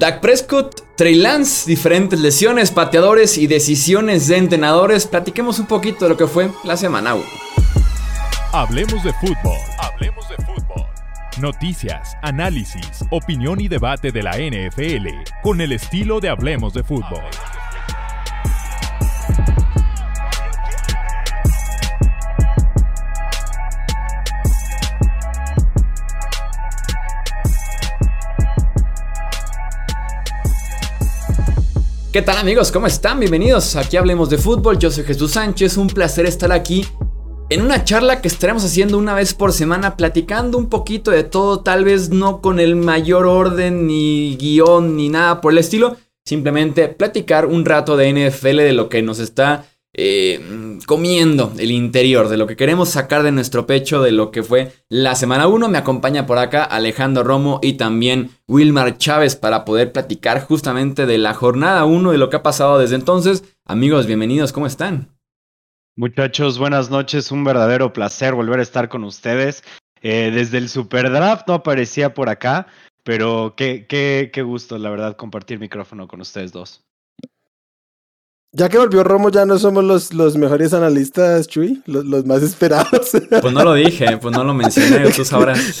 Dak Prescott, Trey Lance, diferentes lesiones, pateadores y decisiones de entrenadores. Platiquemos un poquito de lo que fue la semana 1. Hablemos de fútbol. Hablemos de fútbol. Noticias, análisis, opinión y debate de la NFL con el estilo de Hablemos de fútbol. ¿Qué tal amigos? ¿Cómo están? Bienvenidos. Aquí hablemos de fútbol. Yo soy Jesús Sánchez. Un placer estar aquí en una charla que estaremos haciendo una vez por semana, platicando un poquito de todo, tal vez no con el mayor orden ni guion ni nada por el estilo. Simplemente platicar un rato de NFL, de lo que nos está eh, comiendo el interior, de lo que queremos sacar de nuestro pecho, de lo que fue la semana 1. Me acompaña por acá Alejandro Romo y también Wilmar Chávez para poder platicar justamente de la jornada 1, de lo que ha pasado desde entonces. Amigos, bienvenidos, ¿cómo están? Muchachos, buenas noches, un verdadero placer volver a estar con ustedes. Eh, desde el Super Draft no aparecía por acá, pero qué, qué, qué gusto, la verdad, compartir micrófono con ustedes dos. Ya que volvió Romo, ya no somos los, los mejores analistas, Chuy, los, los, más esperados. Pues no lo dije, pues no lo mencioné, tú sabrás.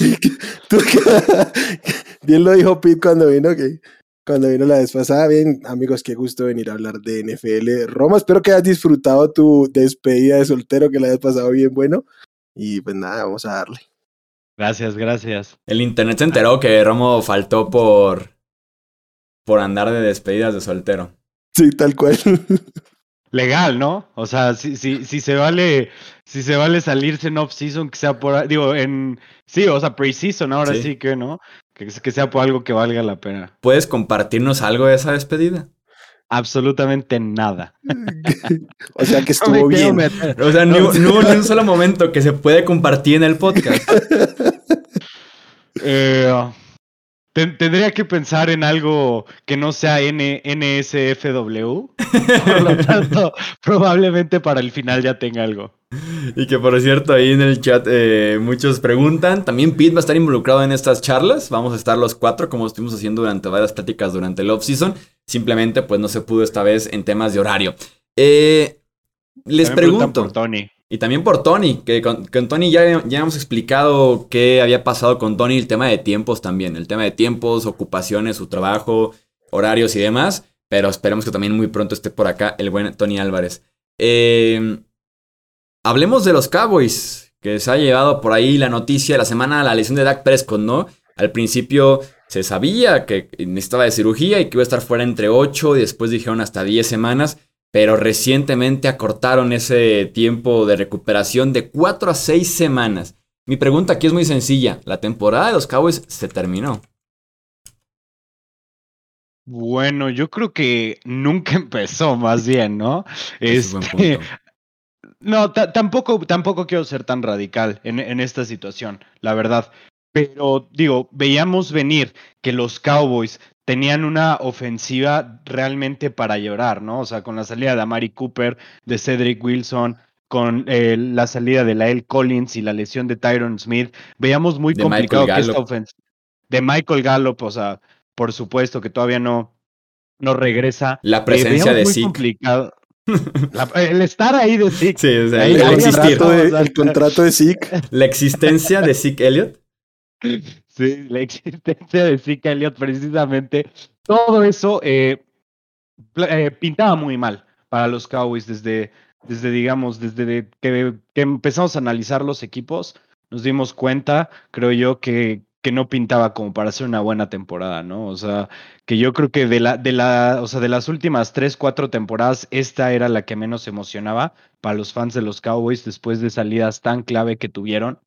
bien lo dijo Pete cuando vino, que cuando vino la vez pasada. Bien, amigos, qué gusto venir a hablar de NFL. Romo, espero que hayas disfrutado tu despedida de soltero, que la hayas pasado bien bueno. Y pues nada, vamos a darle. Gracias, gracias. El internet se enteró que Romo faltó por, por andar de despedidas de soltero. Sí, tal cual. Legal, ¿no? O sea, si, si, si se vale, si se vale salirse en off-season, que sea por, digo, en, sí, o sea, pre-season, ahora sí. que, ¿no? Que, que sea por algo que valga la pena. ¿Puedes compartirnos algo de esa despedida? Absolutamente nada. o sea que estuvo bien. O sea, no, no hubo ni un solo momento que se puede compartir en el podcast. eh, Tendría que pensar en algo que no sea N NSFW. Por lo tanto, probablemente para el final ya tenga algo. Y que por cierto, ahí en el chat eh, muchos preguntan. También Pete va a estar involucrado en estas charlas. Vamos a estar los cuatro, como estuvimos haciendo durante varias pláticas durante el off-season. Simplemente, pues no se pudo esta vez en temas de horario. Eh, les pregunto. Por Tony. Y también por Tony, que con, Tony ya, ya hemos explicado qué había pasado con Tony, el tema de tiempos también, el tema de tiempos, ocupaciones, su trabajo, horarios y demás, pero esperemos que también muy pronto esté por acá el buen Tony Álvarez. Eh, hablemos de los Cowboys, que se ha llevado por ahí la noticia de la semana, la lesión de Dak Prescott, ¿no? Al principio se sabía que necesitaba de cirugía y que iba a estar fuera entre 8 y después dijeron hasta 10 semanas pero recientemente acortaron ese tiempo de recuperación de 4 a 6 semanas. Mi pregunta aquí es muy sencilla. La temporada de los Cowboys se terminó. Bueno, yo creo que nunca empezó, más bien, ¿no? Este, no, tampoco, tampoco quiero ser tan radical en, en esta situación, la verdad. Pero digo, veíamos venir que los Cowboys tenían una ofensiva realmente para llorar, ¿no? O sea, con la salida de Amari Cooper, de Cedric Wilson, con eh, la salida de Lael Collins y la lesión de Tyron Smith, veíamos muy complicado que esta ofensiva de Michael Gallup, o sea, por supuesto que todavía no, no regresa. La presencia de muy complicado. el estar ahí de Zeke. Sí, o sea, el, el, contrato de, el, contrato de Zeke. La existencia de Zeke Elliott. La existencia de Zeke Elliott, precisamente. Todo eso eh, eh, pintaba muy mal para los Cowboys desde, desde digamos, desde que, que, empezamos a analizar los equipos, nos dimos cuenta, creo yo, que, que no pintaba como para hacer una buena temporada, ¿no? O sea, que yo creo que de la, de la, o sea, de las últimas tres, cuatro temporadas, esta era la que menos emocionaba para los fans de los Cowboys después de salidas tan clave que tuvieron.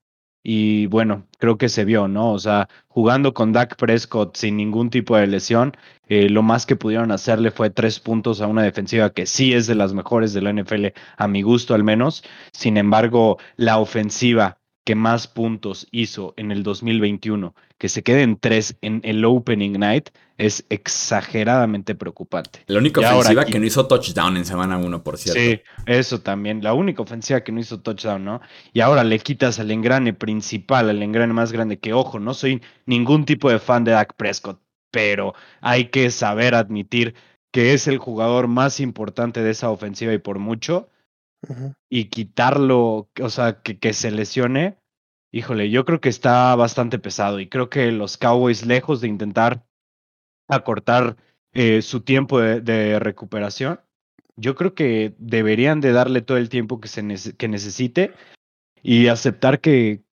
Y bueno, creo que se vio, ¿no? O sea, jugando con Dak Prescott sin ningún tipo de lesión, eh, lo más que pudieron hacerle fue tres puntos a una defensiva que sí es de las mejores de la NFL, a mi gusto al menos. Sin embargo, la ofensiva que más puntos hizo en el 2021, que se quede en tres en el Opening Night, es exageradamente preocupante. La única ofensiva que no hizo touchdown en semana uno, por cierto. Sí, eso también. La única ofensiva que no hizo touchdown, ¿no? Y ahora le quitas al engrane principal, al engrane más grande, que ojo, no soy ningún tipo de fan de Dak Prescott. pero hay que saber admitir que es el jugador más importante de esa ofensiva y por mucho, y quitarlo, o sea, que, que se lesione, híjole, yo creo que está bastante pesado y creo que los Cowboys, lejos de intentar acortar eh, su tiempo de, recuperación, yo creo que deberían de darle todo el tiempo que, se que necesite y aceptar que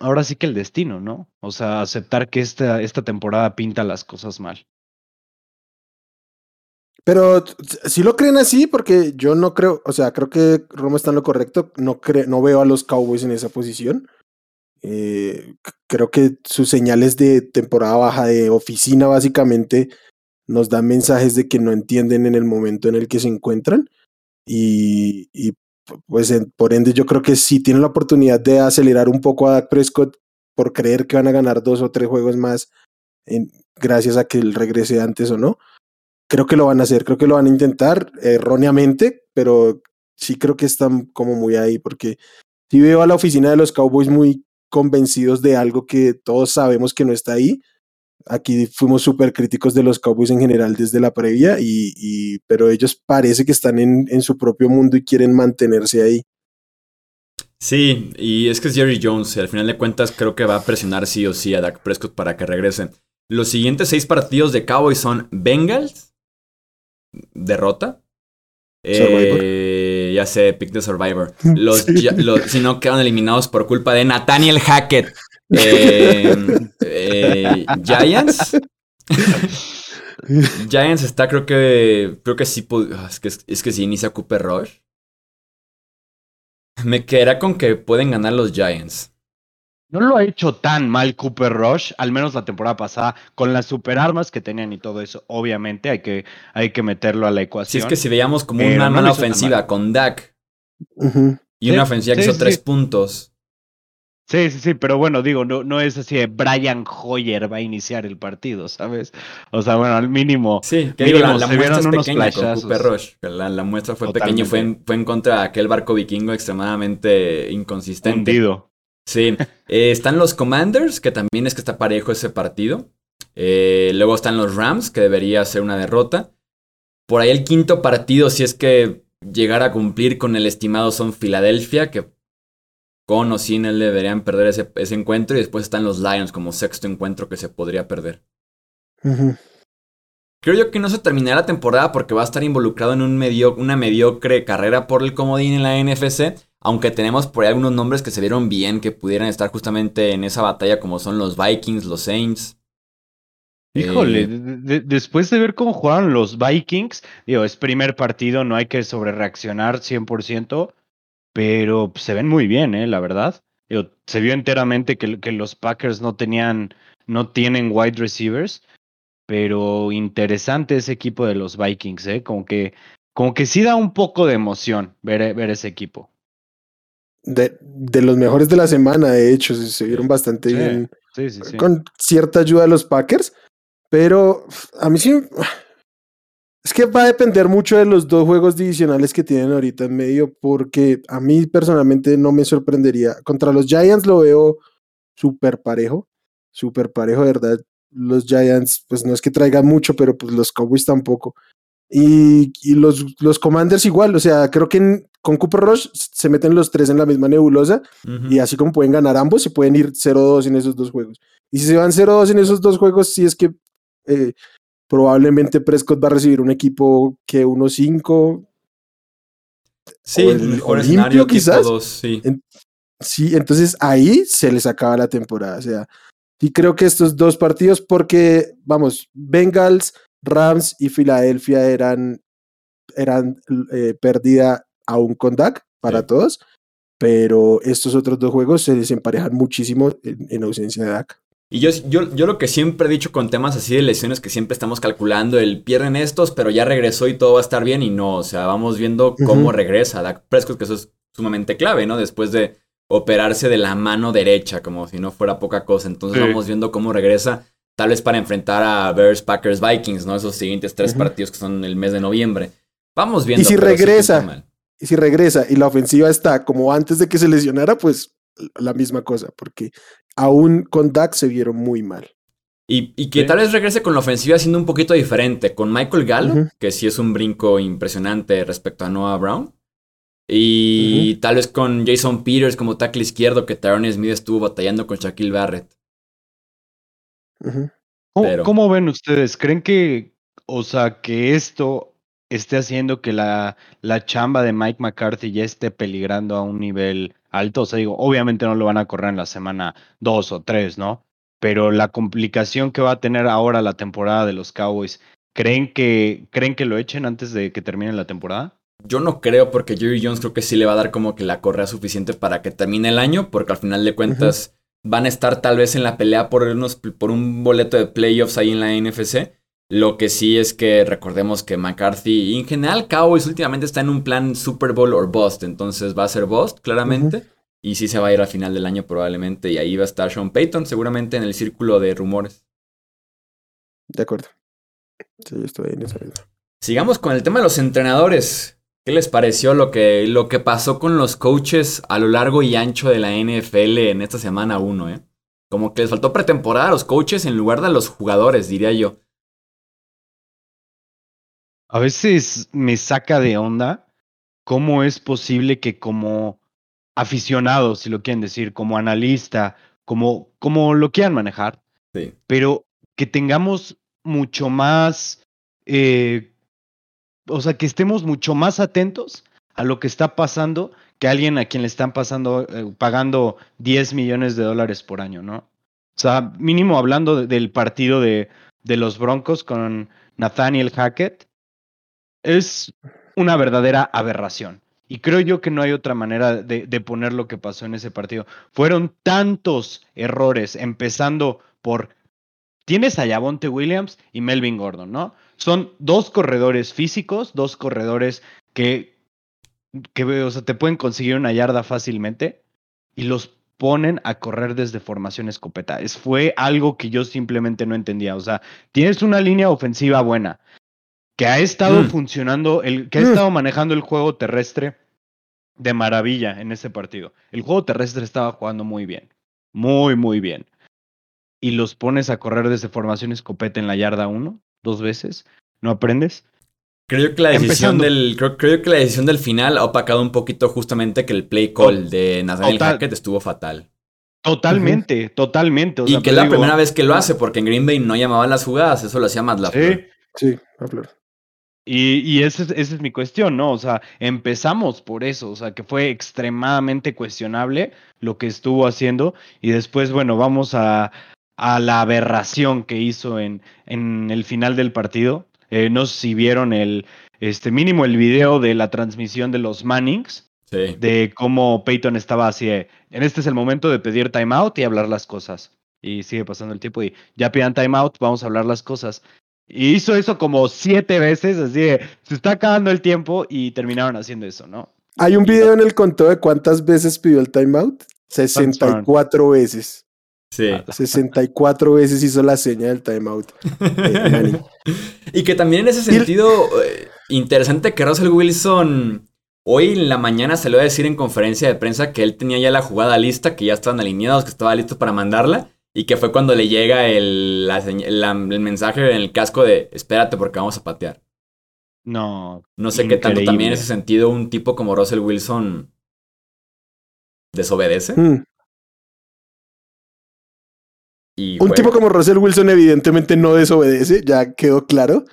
ahora sí que el destino, ¿no? O sea, aceptar que esta, esta temporada pinta las cosas mal. Pero si lo creen así, porque yo no creo, o sea, creo que Roma está en lo correcto, no, no veo a los Cowboys en esa posición. Eh, creo que sus señales de temporada baja de oficina básicamente nos dan mensajes de que no entienden en el momento en el que se encuentran y, y pues por ende yo creo que si tienen la oportunidad de acelerar un poco a Dak Prescott por creer que van a ganar dos o tres juegos más en, gracias a que él regrese antes o no creo que lo van a hacer, creo que lo van a intentar erróneamente, pero sí creo que están como muy ahí, porque si veo a la oficina de los Cowboys muy convencidos de algo que todos sabemos que no está ahí. Aquí fuimos súper críticos de los Cowboys en general desde la previa, y, pero ellos parece que están en, en su propio mundo y quieren mantenerse ahí. Sí, y es que es Jerry Jones. Al final de cuentas, creo que va a presionar sí o sí a Dak Prescott para que regrese. Los siguientes seis partidos de Cowboys son Bengals, derrota. Eh, ya sé, pick the Survivor. Los, si no, quedan eliminados por culpa de Nathaniel Hackett. Eh, eh, Giants. Giants está, creo que. Creo que sí. Ah, es que, es que si inicia Cooper Rush. Me quedará con que pueden ganar los Giants. No lo ha hecho tan mal Cooper Rush, al menos la temporada pasada, con las superarmas que tenían y todo eso. Obviamente hay que, hay que meterlo a la ecuación. Si es que si veíamos como una mala ofensiva con Dak y una ofensiva que hizo tres puntos. Sí, sí, sí, pero bueno, digo, no, no es así de Brian Hoyer va a iniciar el partido, ¿sabes? O sea, bueno, al mínimo. Sí, que digo, la, muestra es pequeña con Cooper Rush. La, muestra fue pequeña y fue en, fue en contra de aquel barco vikingo extremadamente inconsistente. Hundido. Sí, eh, están los Commanders, que también es que está parejo ese partido. Eh, luego están los Rams, que debería ser una derrota. Por ahí el quinto partido, si es que llegara a cumplir con el estimado, son Filadelfia, que con o sin él deberían perder ese, ese, encuentro. Y después están los Lions como sexto encuentro que se podría perder. Creo yo que no se terminará la temporada porque va a estar involucrado en un medio, una mediocre carrera por el comodín en la NFC. Aunque tenemos por ahí algunos nombres que se vieron bien, que pudieran estar justamente en esa batalla, como son los Vikings, los Saints. Híjole, eh, después de ver cómo jugaron los Vikings, digo, es primer partido, no hay que sobrereaccionar 100%, pero se ven muy bien, ¿eh? La verdad. se vio enteramente que, que los Packers no tenían, no tienen wide receivers, pero interesante ese equipo de los Vikings, ¿eh? Como que, como que sí da un poco de emoción ver, ver ese equipo de, de, los mejores de la semana, de hecho, se, vieron bastante bien. con cierta ayuda de los Packers. Pero a mí sí. Es que va a depender mucho de los dos juegos divisionales que tienen ahorita en medio, porque a mí personalmente no me sorprendería. Contra los Giants lo veo súper parejo, súper parejo, de verdad. Los Giants, pues no es que traigan mucho, pero pues los Cowboys tampoco. Y, y los, los Commanders igual, o sea, creo que con Cooper Rush se meten los tres en la misma nebulosa y así como pueden ganar ambos, se pueden ir 0-2 en esos dos juegos. Y si se van 0-2 en esos dos juegos, sí es que eh, probablemente Prescott va a recibir un equipo que 1-5. Sí, el, mejor limpio quizás. sí. sí, entonces ahí se les acaba la temporada. O sea, y creo que estos dos partidos, porque, vamos, Bengals Rams y Filadelfia eran, eran eh, pérdida aún con Dak para todos, pero estos otros dos juegos se desemparejan muchísimo en, ausencia de Dak. Y yo, yo, yo, lo que siempre he dicho con temas así de lesiones que siempre estamos calculando, el pierden estos, pero ya regresó y todo va a estar bien y no, o sea, vamos viendo cómo regresa Dak Prescott, que eso es sumamente clave, ¿no? Después de operarse de la mano derecha, como si no fuera poca cosa, entonces vamos viendo cómo regresa tal vez para enfrentar a Bears, Packers, Vikings, ¿no? Esos siguientes tres partidos que son el mes de noviembre. Vamos viendo. Y si regresa, y si regresa y la ofensiva está como antes de que se lesionara, pues la misma cosa, porque aún con Dak se vieron muy mal. Y, y que Sí. tal vez regrese con la ofensiva siendo un poquito diferente. Con Michael Gallup, Ujú. que sí es un brinco impresionante respecto a Noah Brown. Y tal vez con Jason Peters como tackle izquierdo, que Tyron Smith estuvo batallando con Shaquille Barrett. Ujú. ¿Cómo, Pero- cómo ven ustedes? ¿Creen que, o sea, que esto esté haciendo que la, la chamba de Mike McCarthy ya esté peligrando a un nivel alto? O sea, digo, obviamente no lo van a correr en la semana dos o tres, ¿no? Pero la complicación que va a tener ahora la temporada de los Cowboys, ¿creen que, ¿creen que lo echen antes de que termine la temporada? Yo no creo porque Jerry Jones creo que sí le va a dar como que la correa suficiente para que termine el año, porque al final de cuentas van a estar tal vez en la pelea por, unos, por un boleto de playoffs ahí en la NFC. Lo que sí es que recordemos que McCarthy y en general Cowboys últimamente está en un plan Super Bowl or Bust, entonces va a ser Bust claramente. Y sí se va a ir al final del año probablemente y ahí va a estar Sean Payton seguramente en el círculo de rumores. De acuerdo. Sí, yo estoy en esa misma. Sigamos con el tema de los entrenadores. ¿Qué les pareció lo que, lo que pasó con los coaches a lo largo y ancho de la NFL en esta semana 1? Eh? Como que les faltó pretemporada a los coaches en lugar de a los jugadores, diría yo. A veces me saca de onda cómo es posible que como aficionado, si lo quieren decir, como analista, como, como lo quieran manejar, Sí. pero que tengamos mucho más, eh, o sea, que estemos mucho más atentos a lo que está pasando que alguien a quien le están pasando, eh, pagando 10 millones de dólares por año, ¿no? O sea, mínimo hablando de- del partido de, de los Broncos con Nathaniel Hackett, es una verdadera aberración. Y creo yo que no hay otra manera de, de poner lo que pasó en ese partido. Fueron tantos errores, empezando por... Tienes a Yavonte Williams y Melvin Gordon, ¿no? Son dos corredores físicos, dos corredores que, que o sea, te pueden conseguir una yarda fácilmente y los ponen a correr desde formación escopeta. Es, fue algo que yo simplemente no entendía. O sea, tienes una línea ofensiva buena, que ha estado Mm. funcionando, el, que ha Mm. estado manejando el juego terrestre de maravilla en ese partido. El juego terrestre estaba jugando muy bien, muy, muy bien. Y los pones a correr desde formación escopeta en la yarda uno, dos veces, ¿no aprendes? Creo que la decisión Empezando. del. Creo, creo que la decisión del final ha opacado un poquito justamente que el play call de Nathaniel Total. Hackett estuvo fatal. Totalmente, totalmente. o y sea, que es la digo, primera vez que lo hace, porque en Green Bay no llamaban las jugadas, eso lo hacía Matt LaFleur. Sí, Sí, a flor. Y, y esa, es, esa es mi cuestión, ¿no? O sea, empezamos por eso, o sea, que fue extremadamente cuestionable lo que estuvo haciendo y después, bueno, vamos a, a la aberración que hizo en, en el final del partido. Eh, no sé si vieron el, este mínimo el video de la transmisión de los Mannings, Sí. de cómo Peyton estaba así, de, en este es el momento de pedir timeout y hablar las cosas. Y sigue pasando el tiempo y ya pidan timeout, vamos a hablar las cosas. Y hizo eso como siete veces, así de, se está acabando el tiempo y terminaron haciendo eso, ¿no? Hay un video en el conteo de cuántas veces pidió el timeout. 64 veces. Sí. Ah, 64 veces hizo la seña del timeout. Eh. Y que también en ese sentido, eh, interesante que Russell Wilson hoy en la mañana salió a decir en conferencia de prensa que él tenía ya la jugada lista, que ya estaban alineados, que estaba listo para mandarla. Y que fue cuando le llega el, la señ- la- el mensaje en el casco de espérate porque vamos a patear. No. No sé qué tanto también en ese sentido un tipo como Russell Wilson desobedece. Hmm. Y Un tipo como Russell Wilson evidentemente no desobedece, ya quedó claro.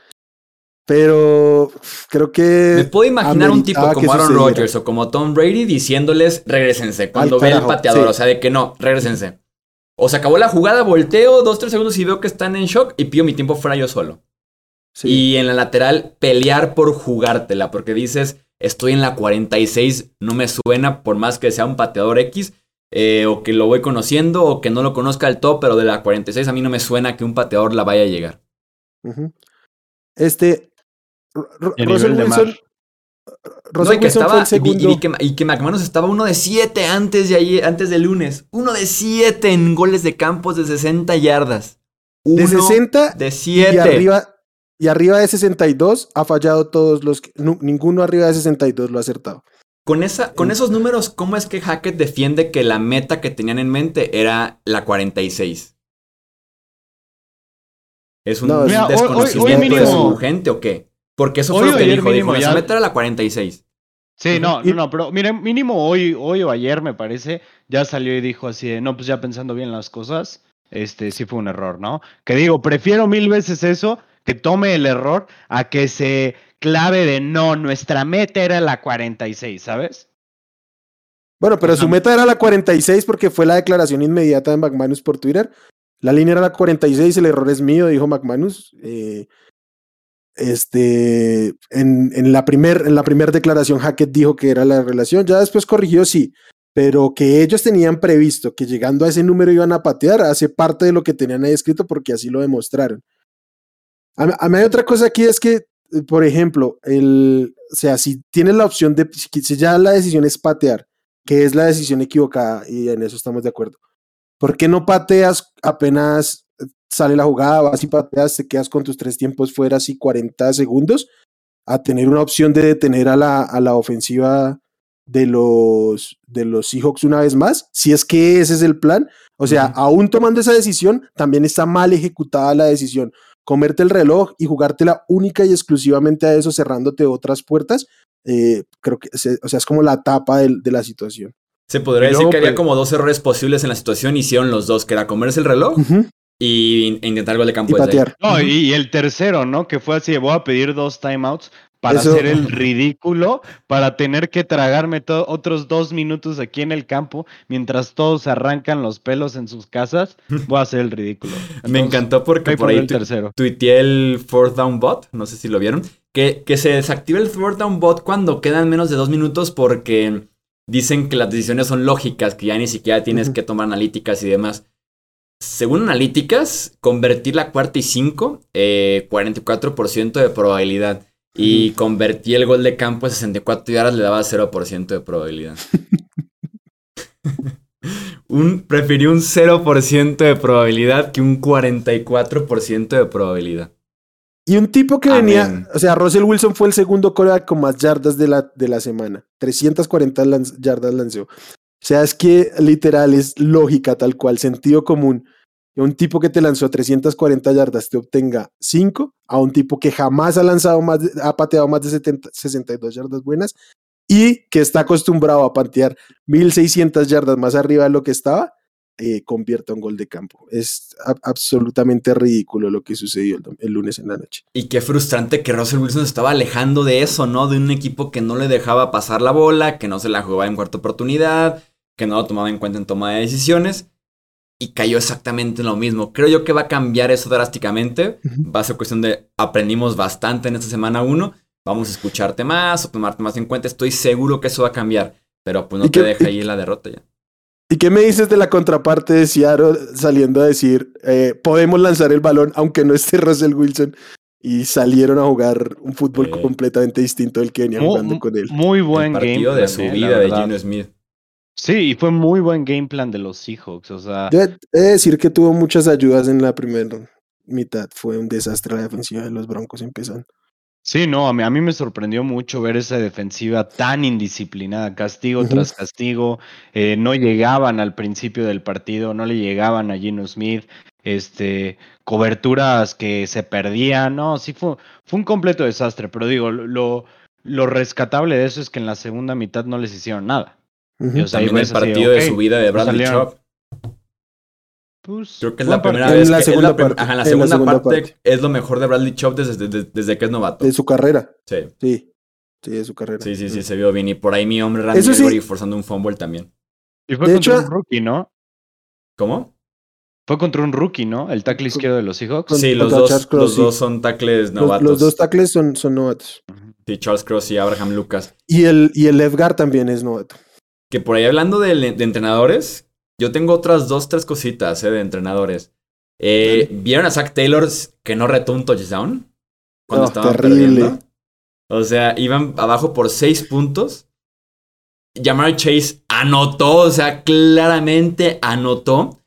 Pero creo Me que puedo imaginar un tipo como Aaron. Rodgers o como Tom Brady diciéndoles regresense cuando ve el pateador. sí. O sea, de que no, regresense. O se acabó la jugada, volteo dos, tres segundos y veo que están en shock y pido mi tiempo fuera yo solo. sí, Y en la lateral, pelear por jugártela, porque dices, estoy en la 46, no me suena por más que sea un pateador X, eh, o que lo voy conociendo, o que no lo conozca del todo, pero de la 46 a mí no me suena que un pateador la vaya a llegar. este Y Russell nivel de Wilson, mar. Russell No, y que Wilson estaba, fue el y segundo. y vi que, y que McManus estaba uno de 7 antes de ayer, antes del lunes. Uno de 7 en goles de campos de 60 yardas. Uno de 60 de y 7. arriba y arriba de 62 ha fallado todos los ninguno arriba de 62 lo ha acertado. Con, esa, con esos números, ¿cómo es que Hackett defiende que la meta que tenían en mente era la 46? ¿Es un No, es- Mira, hoy- hoy- desconocimiento de su gente o qué? Porque eso Hoy fue lo que dijo. Dijo, mínimo "Se ya- meter a la 46. Sí, no, no, no, pero miren, mínimo hoy, hoy o ayer me parece, ya salió y dijo así de, no, pues ya pensando bien las cosas, este sí fue un error, ¿no? Que digo, prefiero mil veces eso, que tome el error, a que se clave de, no, nuestra meta era la 46, ¿sabes? Bueno, pero su meta era la 46 porque fue la declaración inmediata de McManus por Twitter. La línea era la 46, el error es mío, dijo McManus. Eh, este, en, en la primer, en la primera declaración, Hackett dijo que era la relación, ya después corrigió, sí, pero que ellos tenían previsto que llegando a ese número iban a patear, hace parte de lo que tenían ahí escrito porque así lo demostraron. A, a mí hay otra cosa aquí es que, por ejemplo, el, o sea, si tienes la opción de, si ya la decisión es patear, que es la decisión equivocada y en eso estamos de acuerdo. ¿Por qué no pateas apenas sale la jugada, vas y pateas, te quedas con tus tres tiempos fuera así 40 segundos a tener una opción de detener a la, a la ofensiva de los, de los Seahawks una vez más? Si es que ese es el plan. O sea, aún tomando esa decisión, también está mal ejecutada la decisión. Comerte el reloj y jugártela única y exclusivamente a eso, cerrándote otras puertas, eh, creo que, se- o sea, es como la tapa de la situación. Se podría Y decir luego, que había pues- como dos errores posibles en la situación. Hicieron los dos, que era comerse el reloj y e intentar gol de Y campo ahí. patear. No, y, y el tercero, ¿no? Que fue así, voy a pedir dos timeouts para Eso- hacer el ridículo, para tener que tragarme otros dos minutos aquí en el campo, mientras todos arrancan los pelos en sus casas, voy a hacer el ridículo. Me encantó porque por ahí el tu- tercero. tuiteé el fourth down bot, no sé si lo vieron, que, que se desactiva el fourth down bot cuando quedan menos de dos minutos porque dicen que las decisiones son lógicas, que ya ni siquiera tienes que tomar analíticas y demás. Según analíticas, convertir la cuarta y cinco, eh, 44% de probabilidad. Y convertí el gol de campo a 64 yardas, le daba 0% de probabilidad. un, preferí un 0% de probabilidad que un 44% de probabilidad. Y un tipo que Amén. venía, o sea, Russell Wilson fue el segundo coreback con más yardas de la, de la semana. 340 lanz- yardas lanzó. O sea, es que literal es lógica tal cual, sentido común. Que un tipo que te lanzó 340 yardas te obtenga 5 a un tipo que jamás ha lanzado más, ha pateado más de 70, 62 yardas buenas y que está acostumbrado a patear 1600 yardas más arriba de lo que estaba, eh, convierta un gol de campo. Es absolutamente ridículo lo que sucedió el, lunes en la noche. Y qué frustrante que Russell Wilson estaba alejando de eso, ¿no? De un equipo que no le dejaba pasar la bola, que no se la jugaba en cuarta oportunidad, que no lo tomaba en cuenta en toma de decisiones. Y cayó exactamente en lo mismo. Creo yo que va a cambiar eso drásticamente. Va a ser cuestión de aprendimos bastante en esta semana 1. Vamos a escucharte más o tomarte más en cuenta. Estoy seguro que eso va a cambiar. Pero pues no ¿Y te qué- deja y- ahí la derrota ya. ¿Y qué me dices de la contraparte de Seattle saliendo a decir, eh, podemos lanzar el balón aunque no esté Russell Wilson? Y salieron a jugar un fútbol Eh. completamente distinto del que venía jugando con él. Muy buen el game partido de su vida de. Gino Smith. Sí, y fue muy buen game plan de los Seahawks. O sea, Yo he de decir que tuvo muchas ayudas en la primera mitad. Fue un desastre la defensiva de los Broncos empezando. sí, no, a mí, a mí me sorprendió mucho ver esa defensiva tan indisciplinada, castigo tras castigo. eh, no llegaban al principio del partido, no le llegaban a Gino Smith. Este, coberturas que se perdían. No, sí fue, fue un completo desastre. Pero digo, lo, lo rescatable de eso es que en la segunda mitad no les hicieron nada. También el así, partido de su vida de Bradley salieron. Chop. Pues, Creo que es la primera vez En la que es segunda parte, ajá, en la segunda, parte, parte. es lo mejor de Bradley Chop desde, desde- desde que es novato. De su carrera, Sí, sí. Sí, de su carrera. sí, sí, sí, se vio bien. Y por ahí mi hombre Randy Eso sí. Gregory forzando un fumble también. Y fue De contra hecho- un rookie, ¿no? ¿Cómo? Fue contra un rookie, ¿no? El tackle izquierdo de los Seahawks. Sí, los dos, Cross, los sí. dos son tackles Los, novatos. los dos tackles son, son novatos. Sí, Charles Cross y Abraham Lucas. Y el, y el guard también es novato. Que por ahí hablando de, de entrenadores, yo tengo otras dos, tres cositas eh, de entrenadores. Eh, ¿Vieron a Zach Taylor que no retó un touchdown? Cuando Oh, estaban terrible. perdiendo. O sea, iban abajo por seis puntos. Jamar Chase anotó, o sea, claramente anotó.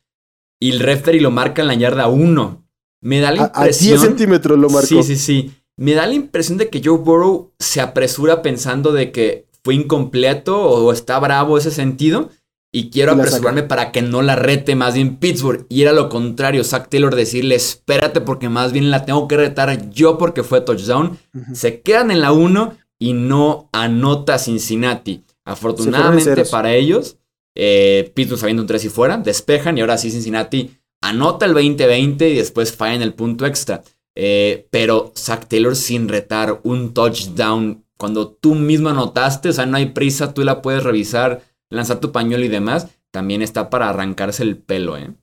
Y el referee lo marca en la yarda 1. Me da la A, a 10 impresión. centímetros lo marcó. Sí, sí, sí. Me da la impresión de que Joe Burrow se apresura pensando de que fue incompleto o está bravo ese sentido. y quiero Y apresurarme para que no la rete más bien Pittsburgh. Y era lo contrario, Zach Taylor decirle, espérate porque más bien la tengo que retar yo porque fue touchdown. Se quedan en la 1 y no anota Cincinnati. Afortunadamente para ellos, eh, Pittsburgh sabiendo un 3 y fuera, despejan y ahora sí Cincinnati anota el 20-20 y después falla en el punto extra. Eh, pero Zach Taylor sin retar un touchdown cuando tú mismo anotaste, o sea, no hay prisa, tú la puedes revisar, lanzar tu pañuelo y demás, también está para arrancarse el pelo, ¿eh?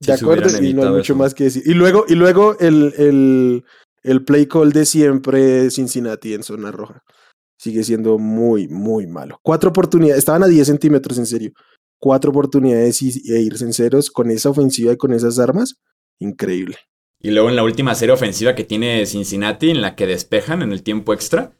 De si acuerdo, y no hay mucho eso. más que decir. Y luego, y luego el, el, el play call de siempre Cincinnati en zona roja. Sigue siendo muy, muy malo. Cuatro oportunidades, estaban a 10 centímetros en serio. Cuatro oportunidades y, e irse en ceros con esa ofensiva y con esas armas. Increíble. Y luego en la última serie ofensiva que tiene Cincinnati, en la que despejan en el tiempo extra,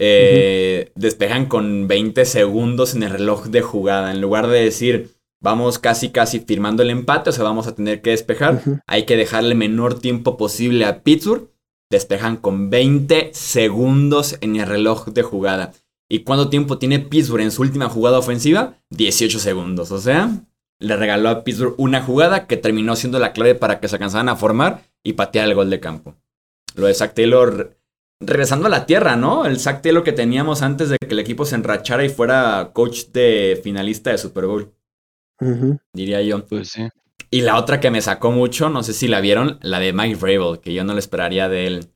eh, despejan con 20 segundos en el reloj de jugada. En lugar de decir, vamos casi, casi firmando el empate, o sea, vamos a tener que despejar, hay que dejarle menor tiempo posible a Pittsburgh. Despejan con 20 segundos en el reloj de jugada. ¿Y cuánto tiempo tiene Pittsburgh en su última jugada ofensiva? 18 segundos. O sea, le regaló a Pittsburgh una jugada que terminó siendo la clave para que se alcanzaran a formar y patear el gol de campo. Lo de Zach Taylor regresando a la tierra, ¿no? El Zach Taylor que teníamos antes de que el equipo se enrachara y fuera coach de finalista de Super Bowl, diría yo. Pues sí. Y la otra que me sacó mucho, no sé si la vieron, la de Mike Vrabel, que yo no lo esperaría de él.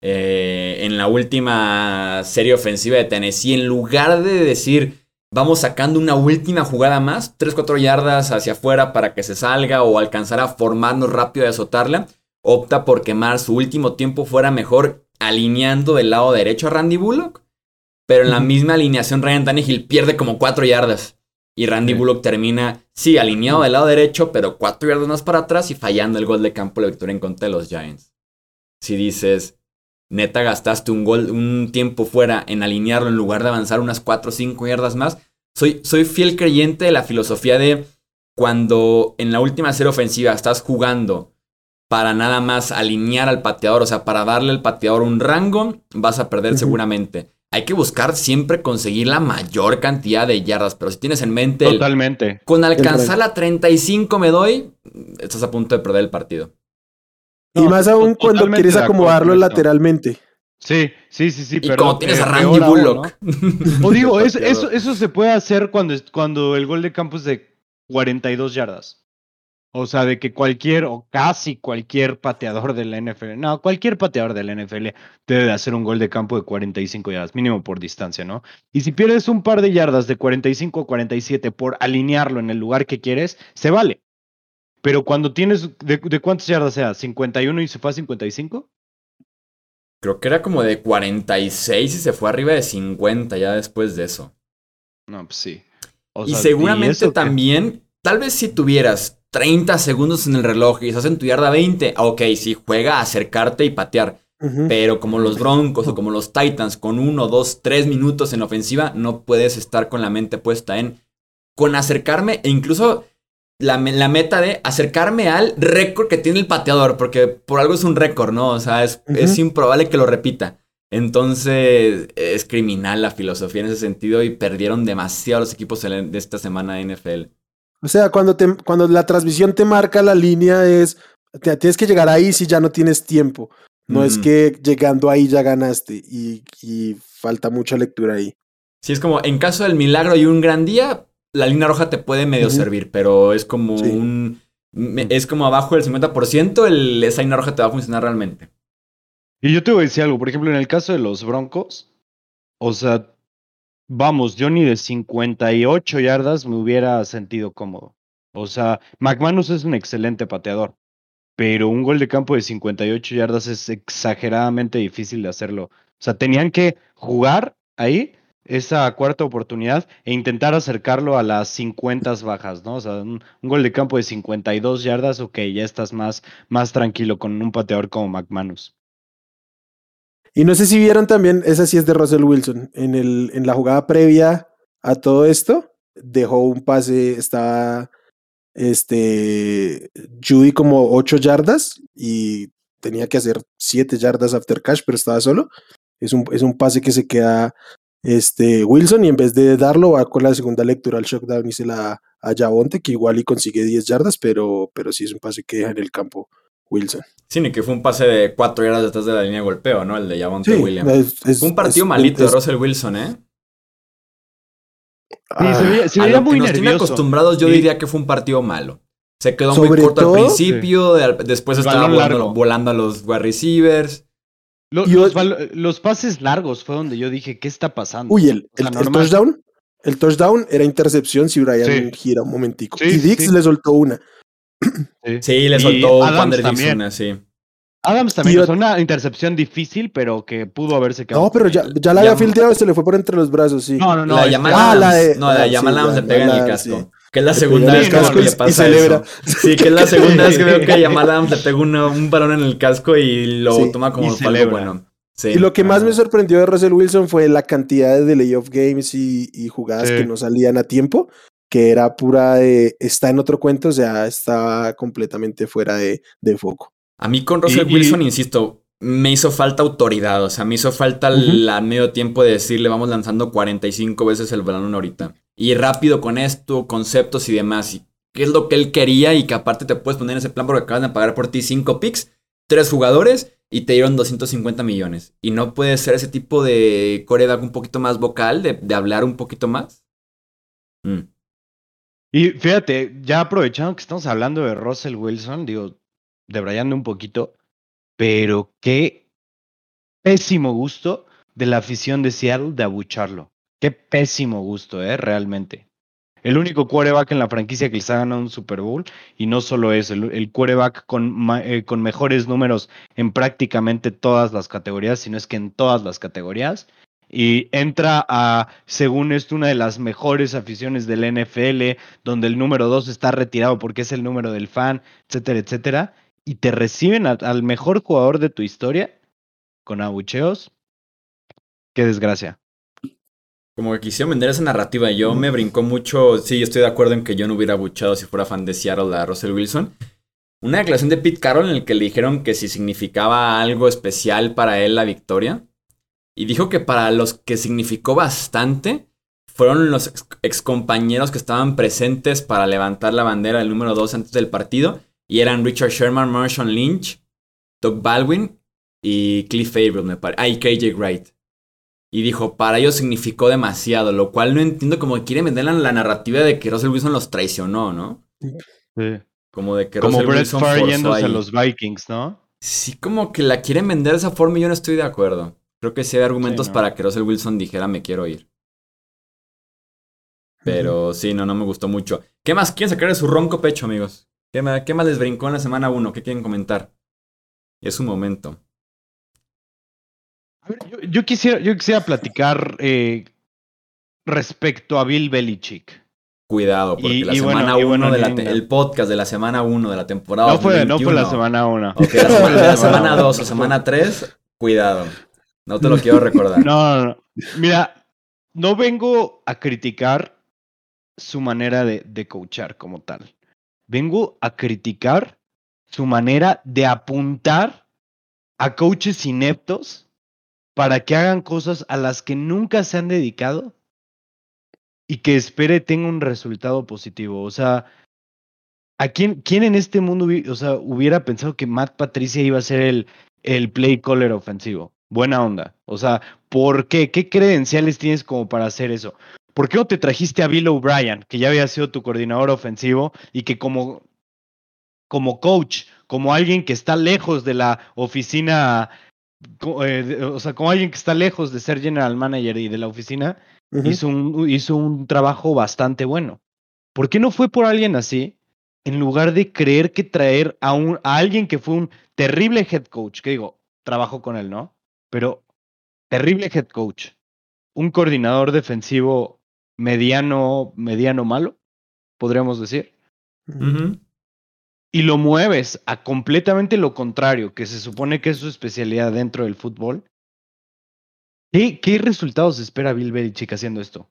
Eh, en la última serie ofensiva de Tennessee, en lugar de decir, vamos sacando una última jugada más, 3-4 yardas hacia afuera para que se salga o alcanzar a formarnos rápido y azotarla, opta por quemar su último tiempo fuera mejor alineando del lado derecho a Randy Bullock. Pero en la misma alineación, Ryan Tannehill pierde como 4 yardas. Y Randy Sí. Bullock termina, sí, alineado del lado derecho, pero cuatro yardas más para atrás y fallando el gol de campo la victoria en contra de los Giants. Si dices, neta gastaste un gol, un tiempo fuera en alinearlo en lugar de avanzar unas 4 o 5 yardas más. Soy, soy fiel creyente de la filosofía de cuando en la última serie ofensiva estás jugando para nada más alinear al pateador, o sea, para darle al pateador un rango, vas a perder seguramente. Hay que buscar siempre conseguir la mayor cantidad de yardas, pero si tienes en mente el, Totalmente. con alcanzar la 35 me doy, estás a punto de perder el partido. y No, más aún cuando quieres acomodarlo lateralmente. Sí, sí, sí, sí. Y pero, como tienes eh, a Randy aún, ¿no? Bullock. O digo, es- eso, eso se puede hacer cuando, es- cuando el gol de campo es de 42 yardas. O sea, de que cualquier o casi cualquier pateador de la NFL, no, cualquier pateador de la NFL debe de hacer un gol de campo de 45 yardas, mínimo por distancia, ¿no? Y si pierdes un par de yardas de 45 a 47 por alinearlo en el lugar que quieres, se vale. Pero cuando tienes, ¿de, de cuántas yardas sea? ¿51 y se fue a 55? Creo que era como de 46 y se fue arriba de 50 ya después de eso. No, pues sí. O y seguramente que- también, tal vez si tuvieras 30 segundos en el reloj y estás en tu yarda 20, ah, ok, sí, juega a acercarte y patear. Pero como los Broncos o como los Titans, con uno, dos, tres minutos en ofensiva, no puedes estar con la mente puesta en con acercarme e incluso la, la meta de acercarme al récord que tiene el pateador, porque por algo es un récord, ¿no? O sea, es, es improbable que lo repita. Entonces, es criminal la filosofía en ese sentido y perdieron demasiado los equipos de de esta semana de NFL. O sea, cuando, te, cuando la transmisión te marca la línea es, te- tienes que llegar ahí si ya no tienes tiempo. No es que llegando ahí ya ganaste y, y falta mucha lectura ahí. Sí, es como en caso del milagro y un gran día, la línea roja te puede medio servir, pero es como Sí. un. Es como abajo del 50%, el, esa línea roja te va a funcionar realmente. Y yo te voy a decir algo, por ejemplo, en el caso de los Broncos, o sea, vamos, yo ni de 58 yardas me hubiera sentido cómodo. O sea, McManus es un excelente pateador, pero un gol de campo de 58 yardas es exageradamente difícil de hacerlo. O sea, tenían que jugar ahí esa cuarta oportunidad e intentar acercarlo a las 50 bajas, ¿no? O sea, un, gol de campo de 52 yardas, ok, ya estás más, más tranquilo con un pateador como McManus. Y no sé si vieron también, esa sí es de Russell Wilson, en, el, en la jugada previa a todo esto, dejó un pase, estaba este Judy como 8 yardas y tenía que hacer 7 yardas after cash, pero estaba solo. Es un, es un pase que se queda este, Wilson y en vez de darlo va con la segunda lectura al shockdown y se la a Javonte, que igual y consigue 10 yardas, pero, pero sí es un pase que deja en el campo Wilson. Sí, ni que fue un pase de 4 yardas detrás de la línea de golpeo, ¿no? El de Javonte Sí, Williams. es- es- Fue un partido es- malito de Russell Wilson, ¿eh? ah, se veía, se A que nos tiene nervioso. acostumbrados, yo Sí. diría que fue un partido malo. Se quedó muy corto todo- al principio, de- después estaba volando, a los wide receivers. Lo- los, pases largos fue donde yo dije, ¿qué está pasando? Uy, el, O sea, el- el normal. touchdown, el touchdown era intercepción si Brian Sí. gira un momentico. Sí, y Dix sí. le soltó una. Sí, le Y soltó Adams. Dixon, así. Adams también, Y o sea, una intercepción difícil, pero que pudo haberse quedado. No, pero ya, ya la había fildeado y se le fue por entre los brazos, sí. No, no, no. la Jamal ah, la de- no, la de ah, sí, Adams le pega en el casco. sí. Que es la Le segunda vez que y- le pasa celebra. eso. Sí, que es la segunda vez que veo que a Jamal Adams le pega una- un balón en el casco y lo Sí, toma como y algo bueno. Sí. Y lo que más me sorprendió de Russell Wilson fue la cantidad de delay of games y, y jugadas Sí. que no salían a tiempo, que era pura de está en otro cuento, o sea, estaba completamente fuera de, de foco. A mí con Russell Y- y- Wilson, insisto, me hizo falta autoridad. O sea, me hizo falta Ujú. el- a medio tiempo de decirle vamos lanzando 45 veces el balón ahorita. Y rápido con esto, conceptos y demás. Y qué es lo que él quería y que aparte te puedes poner en ese plan porque acaban de pagar por ti 5 picks, 3 jugadores y te dieron 250 millones. Y no puede ser ese tipo de coreback un poquito más vocal, de, de hablar un poquito más. Mm. Y fíjate, ya aprovechando que estamos hablando de Russell Wilson, digo, debrayando un poquito, pero qué pésimo gusto de la afición de Seattle de abucharlo. Qué pésimo gusto, ¿eh? Realmente. El único quarterback en la franquicia que les ha ganado un Super Bowl, y no solo eso, el, el quarterback con, eh, con mejores números en prácticamente todas las categorías, sino es que en todas las categorías. Y entra a, según esto, una de las mejores aficiones del NFL, donde el número dos está retirado porque es el número del fan, etcétera, etcétera. Y te reciben al mejor jugador de tu historia con abucheos. Qué desgracia. Como que quisieron vender esa narrativa. Yo me brincó mucho. Sí, estoy de acuerdo en que yo no hubiera buchado si fuera fan de Seattle a Russell Wilson. Una declaración de Pete Carroll en la que le dijeron que si significaba algo especial para él la victoria. Y dijo que para los que significó bastante fueron los ex- excompañeros que estaban presentes para levantar la bandera del número 2 antes del partido. Y eran Richard Sherman, Marshall Lynch, Doug Baldwin y Cliff Averill, me parece. Ah, y KJ Wright. Y dijo, para ellos significó demasiado, lo cual no entiendo como que quieren vender la, narrativa de que Russell Wilson los traicionó, ¿no? Como de que Como Russell Brett Wilson forzó yéndose a ahí. los Vikings, ¿no? Sí, como que la quieren vender de esa forma y yo no estoy de acuerdo. Creo que sí hay argumentos Sí, ¿no? para que Russell Wilson dijera me quiero ir. Pero sí, no, no me gustó mucho. ¿Qué más quieren sacar de su ronco pecho, amigos? ¿Qué, ma- qué más les brincó en la semana 1? ¿Qué quieren comentar? Es un momento. A ver, yo, yo quisiera, yo quisiera platicar eh, respecto a Bill Belichick. Cuidado, porque Y- la y semana y 1 bueno, de la New te- England. el podcast de la semana 1 de la temporada No fue, no fue la 2021. semana 1. Ok, la semana 2 o semana 3, cuidado. No te lo quiero recordar. No, no, no. Mira, no vengo a criticar su manera de, de coachar como tal. Vengo a criticar su manera de apuntar a coaches ineptos para que hagan cosas a las que nunca se han dedicado y que espere tenga un resultado positivo. O sea, ¿a quién, quién en este mundo o sea, hubiera pensado que Matt Patricia iba a ser el, el play caller ofensivo? Buena onda. O sea, ¿por qué? ¿Qué credenciales tienes como para hacer eso? ¿Por qué no te trajiste a Bill O'Brien, que ya había sido tu coordinador ofensivo y que como, como coach, como alguien que está lejos de la oficina, eh, o sea, como alguien que está lejos de ser general manager y de la oficina, hizo, un, hizo un trabajo bastante bueno. ¿Por qué no fue por alguien así? En lugar de creer que traer a, un, a alguien que fue un terrible head coach, que digo, trabajo con él, ¿no? Pero terrible head coach, un coordinador defensivo mediano, mediano malo, podríamos decir, y lo mueves a completamente lo contrario, que se supone que es su especialidad dentro del fútbol. ¿Qué, qué resultados espera Bill Belichick haciendo esto?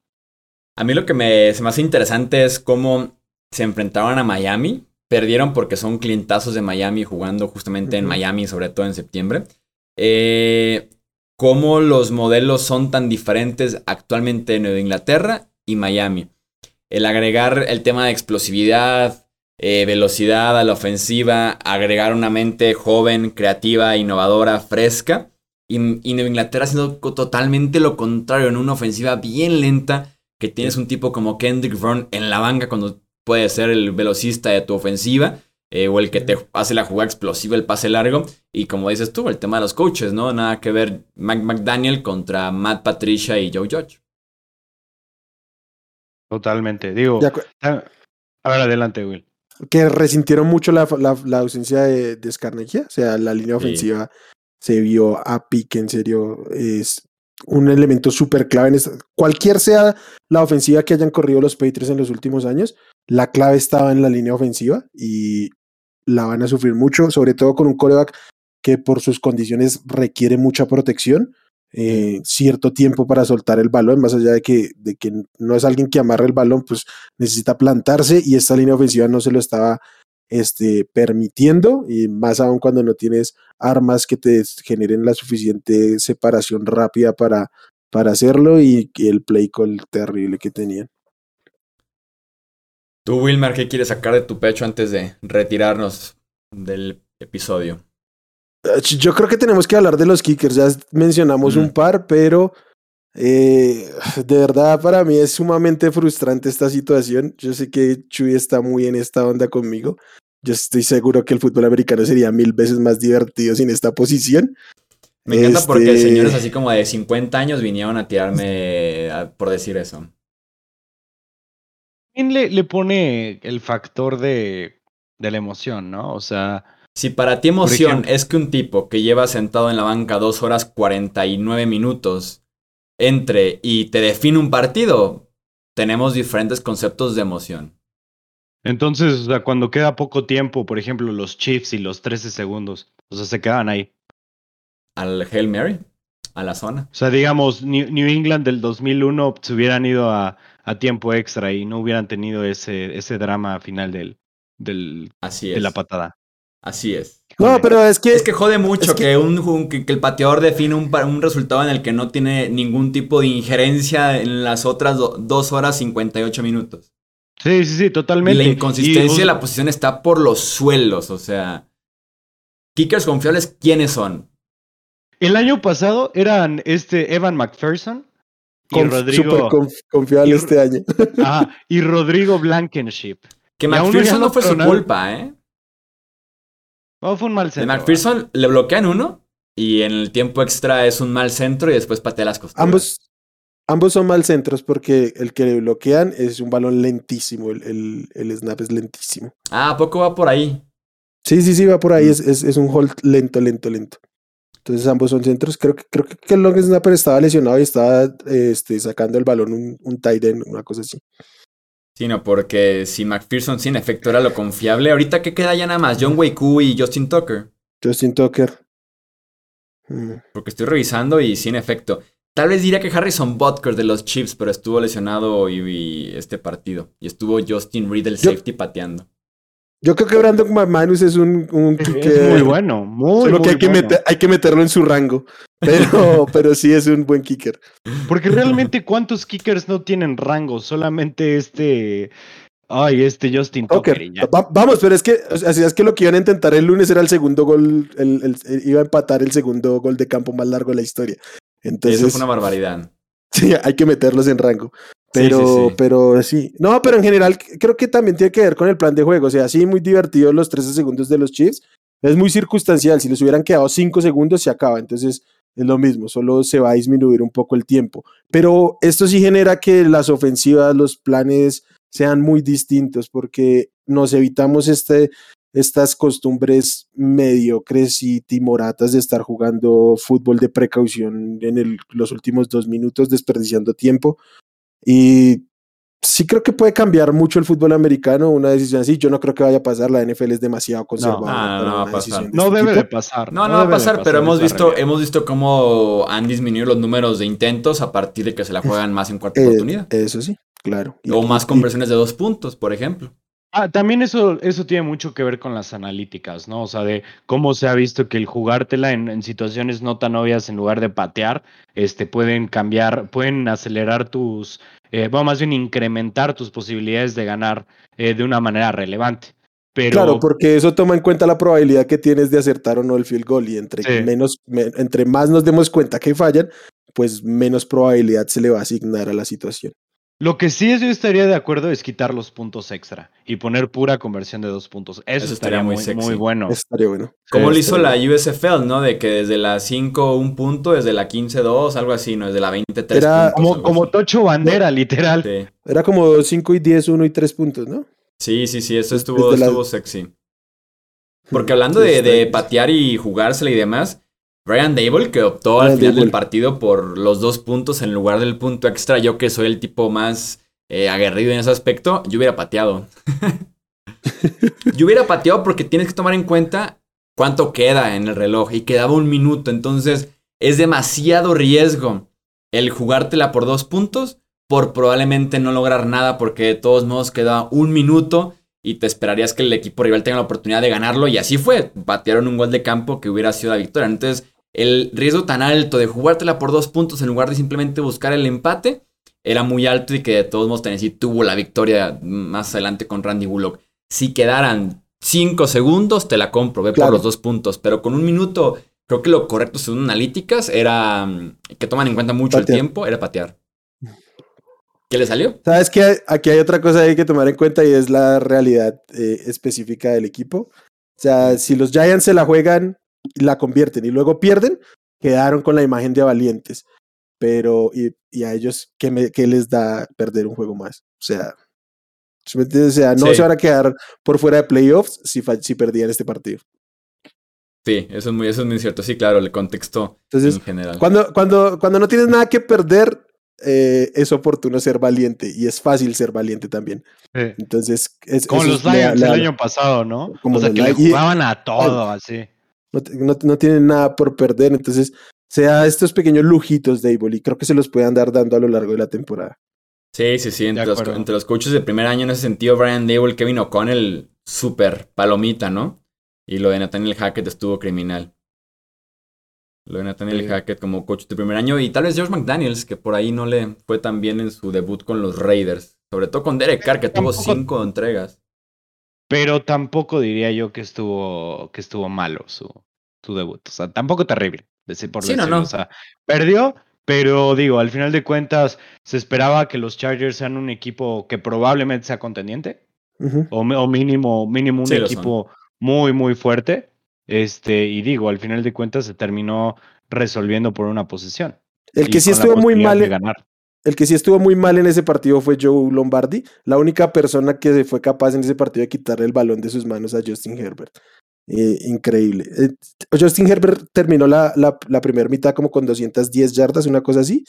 A mí lo que me, se me hace interesante es cómo se enfrentaron a Miami. Perdieron porque son clientazos de Miami jugando justamente en. Miami, sobre todo en septiembre. Eh, cómo los modelos son tan diferentes actualmente en Nueva Inglaterra y Miami. El agregar el tema de explosividad, eh, velocidad a la ofensiva, agregar una mente joven, creativa, innovadora, fresca. Y, Nueva Inglaterra haciendo totalmente lo contrario, en una ofensiva bien lenta, que tienes un tipo como Kendrick Vaughn en la banca cuando puede ser el velocista de tu ofensiva. Eh, o el que te hace la jugada explosiva, el pase largo. Y como dices tú, el tema de los coaches, ¿no? Nada que ver Mac McDaniel contra Matt Patricia y Joe Judge. Totalmente. Digo, a ver, adelante, Will. Que resintieron mucho la, la, ausencia de, de O sea, la línea ofensiva se vio a pique, en serio. Es un elemento súper clave en esta. Cualquier sea la ofensiva que hayan corrido los Patriots en los últimos años, la clave estaba en la línea ofensiva y la van a sufrir mucho, sobre todo con un coreback que por sus condiciones requiere mucha protección, eh, cierto tiempo para soltar el balón, más allá de que, de que no es alguien que amarre el balón, pues necesita plantarse y esta línea ofensiva no se lo estaba este, permitiendo y más aún cuando no tienes armas que te generen la suficiente separación rápida para, para hacerlo y el play call terrible que tenían. Tú, Wilmar, ¿qué quieres sacar de tu pecho antes de retirarnos del episodio? Ah, yo creo que tenemos que hablar de los kickers. Ya mencionamos un par, pero eh, de verdad para mí es sumamente frustrante esta situación. Yo sé que Chuy está muy en esta onda conmigo. Yo estoy seguro que el fútbol americano sería mil veces más divertido sin esta posición. Me encanta porque este señores así como de 50 años vinieron a tirarme por decir eso. ¿Quién le, le pone el factor de, de la emoción, no? O sea, si para ti emoción es que un tipo que lleva sentado en la banca dos horas 49 minutos entre y te define un partido, tenemos diferentes conceptos de emoción. Entonces, o sea, cuando queda poco tiempo, por ejemplo, los Chiefs y los 13 segundos, o sea, se quedan ahí. ¿Al Hail Mary? ¿A la zona? O sea, digamos, New England del 2001 se hubieran ido a, a tiempo extra y no hubieran tenido ese, ese drama final del, del, Así de la patada. Así es. No, pero es que. Es que jode mucho que, un, que, el pateador define un, un, resultado en el que no tiene ningún tipo de injerencia en las otras dos horas 58 minutos. Sí, sí, sí, totalmente. Y la inconsistencia de la posición está por los suelos, o sea. Kickers confiables, ¿quiénes son? El año pasado eran este Evan McPherson y Rodrigo. confiable este año. Ah, y Rodrigo Blankenship. Que McPherson no fue su culpa, ¿eh? No, fue un mal centro. De McPherson le bloquean uno y en el tiempo extra es un mal centro y después patea las costuras. Ambos, ambos son mal centros porque el que le bloquean es un balón lentísimo. El, el, snap es lentísimo. Ah, poco va por ahí? Sí, sí, sí, va por ahí. Mm. Es, es, es, un hold lento, lento, lento. Entonces ambos son centros. Creo que, creo que el long snapper estaba lesionado y estaba este, sacando el balón un, un tight end, una cosa así. Sino porque si McPherson sin efecto era lo confiable, ahorita ¿qué queda ya nada más? John Wayku y Justin Tucker. Justin Tucker. Mm. Porque estoy revisando y sin efecto. Tal vez diría que Harrison Butker de los Chiefs, pero estuvo lesionado y, este partido. Y estuvo Justin Reed, el safety, pateando. Yo creo que Brandon McManus es un, un kicker. muy bueno, muy, Solo que hay que, hay que meterlo en su rango. Pero, pero sí es un buen kicker. Porque realmente, ¿cuántos kickers no tienen rango? Solamente este. Ay, este Justin Tucker. vamos, pero es que, así es que lo que iban a intentar el lunes era el segundo gol, el, iba a empatar el segundo gol de campo más largo de la historia. Entonces, Eso fue una barbaridad. Sí, hay que meterlos en rango. Pero, sí, pero sí. No, pero en general creo que también tiene que ver con el plan de juego. O sea, sí, muy divertido los 13 segundos de los Chiefs. Es muy circunstancial. Si les hubieran quedado 5 segundos, se acaba. Entonces es lo mismo, solo se va a disminuir un poco el tiempo. Pero esto sí genera que las ofensivas, los planes sean muy distintos porque nos evitamos este, estas costumbres mediocres y timoratas de estar jugando fútbol de precaución en los últimos dos minutos, desperdiciando tiempo y sí creo que puede cambiar mucho el fútbol americano una decisión así. Yo no creo que vaya a pasar. La NFL es demasiado conservadora. No, no, va a pasar. no debe de pasar. No, no, va a pasar, pero hemos visto, hemos visto cómo han disminuido los números de intentos a partir de que se la juegan más en cuarta eh, oportunidad. Eso sí, claro. o más conversiones de dos puntos, por ejemplo. Ah, también eso, eso tiene mucho que ver con las analíticas, ¿no? O sea, de cómo se ha visto que el jugártela en, en situaciones no tan obvias en lugar de patear, este, pueden cambiar, pueden acelerar tus, eh, bueno, más bien incrementar tus posibilidades de ganar eh, de una manera relevante. Pero, Claro, porque eso toma en cuenta la probabilidad que tienes de acertar o no el field goal y entre, Sí. menos, me- entre más nos demos cuenta que fallan, pues menos probabilidad se le va a asignar a la situación. Lo que sí es, yo estaría de acuerdo es quitar los puntos extra y poner pura conversión de dos puntos. Eso, Eso estaría, estaría muy sexy. muy bueno. Estaría bueno. Como lo Sí, hizo estaría la USFL, ¿no? De que desde la 5 un punto, desde la 15 dos, algo así, ¿no? Desde la 23 Era puntos. Como, como. Tocho Bandera, literal. Sí. Era como 5 y 10, 1 y 3 puntos, ¿no? Sí, sí, sí, eso Desde estuvo, la- estuvo sexy. Porque hablando de, de patear y jugársela y demás, Brian Dable que optó al final del partido por los dos puntos en lugar del punto extra, yo que soy el tipo más eh, aguerrido en ese aspecto, yo hubiera pateado. yo hubiera pateado porque tienes que tomar en cuenta cuánto queda en el reloj y quedaba un minuto, entonces es demasiado riesgo el jugártela por dos puntos por probablemente no lograr nada porque de todos modos queda un minuto y te esperarías que el equipo rival tenga la oportunidad de ganarlo. Y así fue, batearon un gol de campo que hubiera sido la victoria. Entonces, el riesgo tan alto de jugártela por dos puntos en lugar de simplemente buscar el empate era muy alto y que de todos modos Tennessee tuvo la victoria más adelante con Randy Bullock. Si quedaran cinco segundos, te la compro, ve Claro. por los dos puntos, pero con un minuto, creo que lo correcto según analíticas era mm, que toman en cuenta mucho Patear. el tiempo, era patear. ¿Qué le salió? Sabes que hay- aquí hay otra cosa ahí que tomar en cuenta y es la realidad eh, específica del equipo. O sea, si los Giants se la juegan la convierten y luego pierden, quedaron con la imagen de valientes. Pero, y, y a ellos, ¿qué, me- qué les da perder un juego más? O sea, ¿sí me entiendes? O sea, no Sí. se van a quedar por fuera de playoffs si, si perdían este partido. Sí, eso es muy, eso es muy cierto. Sí, claro, el contexto Entonces, en general. Cuando, cuando, cuando no tienes nada que perder, eh, es oportuno ser valiente y es fácil ser valiente también. Sí. Entonces, es, Como los Lions el año pasado, ¿no? Como o sea, que le jugaban a todo, así. No, no- no tienen nada por perder. Entonces, sea estos pequeños lujitos de Able y creo que se los puede andar dando a lo largo de la temporada. Sí, sí, sí. Entre los, entre los coaches de primer año en ese sentido, Brian Dable, Kevin O'Connell, súper palomita, ¿no? Y lo de Nathaniel Hackett estuvo criminal. Lo de Nathaniel Sí. Hackett como coach de primer año. Y tal vez George McDaniels, que por ahí no le fue tan bien en su debut con los Raiders. Sobre todo con Derek Carr, que tuvo cinco entregas. Pero tampoco diría yo que estuvo, que estuvo malo su, su debut. O sea, tampoco terrible, decir por Sí, no, no. O sea, perdió, pero digo, al final de cuentas, se esperaba que los Chargers sean un equipo que probablemente sea contendiente. O, mínimo, mínimo un Sí, equipo muy, muy fuerte. Este, y digo, al final de cuentas se terminó resolviendo por una posición. El que sí estuvo muy mal, ganar. El que sí estuvo muy mal en ese partido fue Joe Lombardi, la única persona que fue capaz en ese partido de quitarle el balón de sus manos a Justin Herbert. Eh, increíble. Eh, Justin Herbert terminó la, la, la primera mitad como con 210 yardas, una cosa así,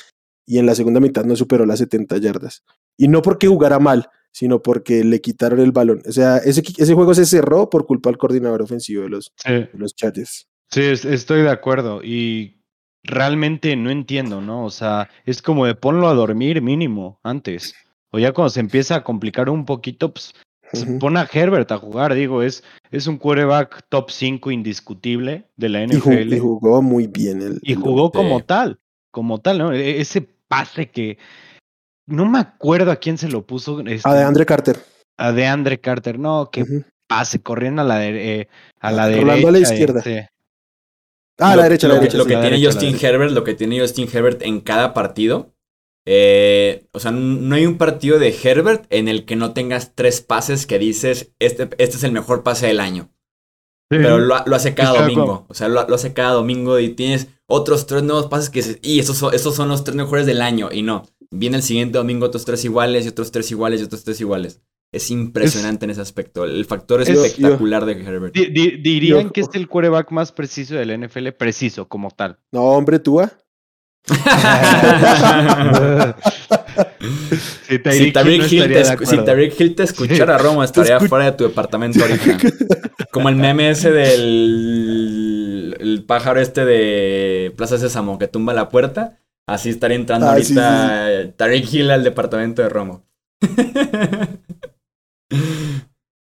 y en la segunda mitad no superó las 70 yardas. Y no porque jugara mal, sino porque le quitaron el balón. O sea, ese, juego se cerró por culpa del coordinador ofensivo de los, Sí, de los Chargers. sí, es- estoy de acuerdo. Y realmente no entiendo, ¿no? O sea, es como de ponlo a dormir mínimo antes. O ya cuando se empieza a complicar un poquito, pues se pone a Herbert a jugar. Digo, es, es un quarterback top 5 indiscutible de la NFL. y jugó muy bien. El, Y jugó como tal, como tal, ¿no? E- Ese pase que no me acuerdo a quién se lo puso. Este, A de Andre Carter. a DeAndre Carter, no, que pase corriendo a la, de- eh, a la Rolando derecha. a la izquierda. este, Ah, Lo- la derecha, a la lo, que- derecha. Lo que tiene derecha, Justin. Herbert, lo que tiene Justin Herbert en cada partido. eh, o sea, no hay un partido de Herbert en el que no tengas tres pases que dices, este, este es el mejor pase del año. Pero lo, ha- lo hace cada domingo. O sea, lo, lo hace cada domingo y tienes otros tres nuevos pases que dices, y esos son, esos son los tres mejores del año. Y no, viene el siguiente domingo otros tres iguales y otros tres iguales y otros tres iguales. Es impresionante en ese aspecto. El factor es Es- espectacular de Herbert. Di- di- dirían Yo- que es el quarterback más preciso del NFL, preciso como tal. No, hombre, Tua. si Si no Hill, te, si. Tyreek Hill te escuchara, Romo, estaría fuera de tu departamento ahorita. Como el meme ese del el pájaro este de Plaza Sésamo que tumba la puerta. Así estaría entrando Ah, sí, ahorita Tyreek Hill al departamento de Romo.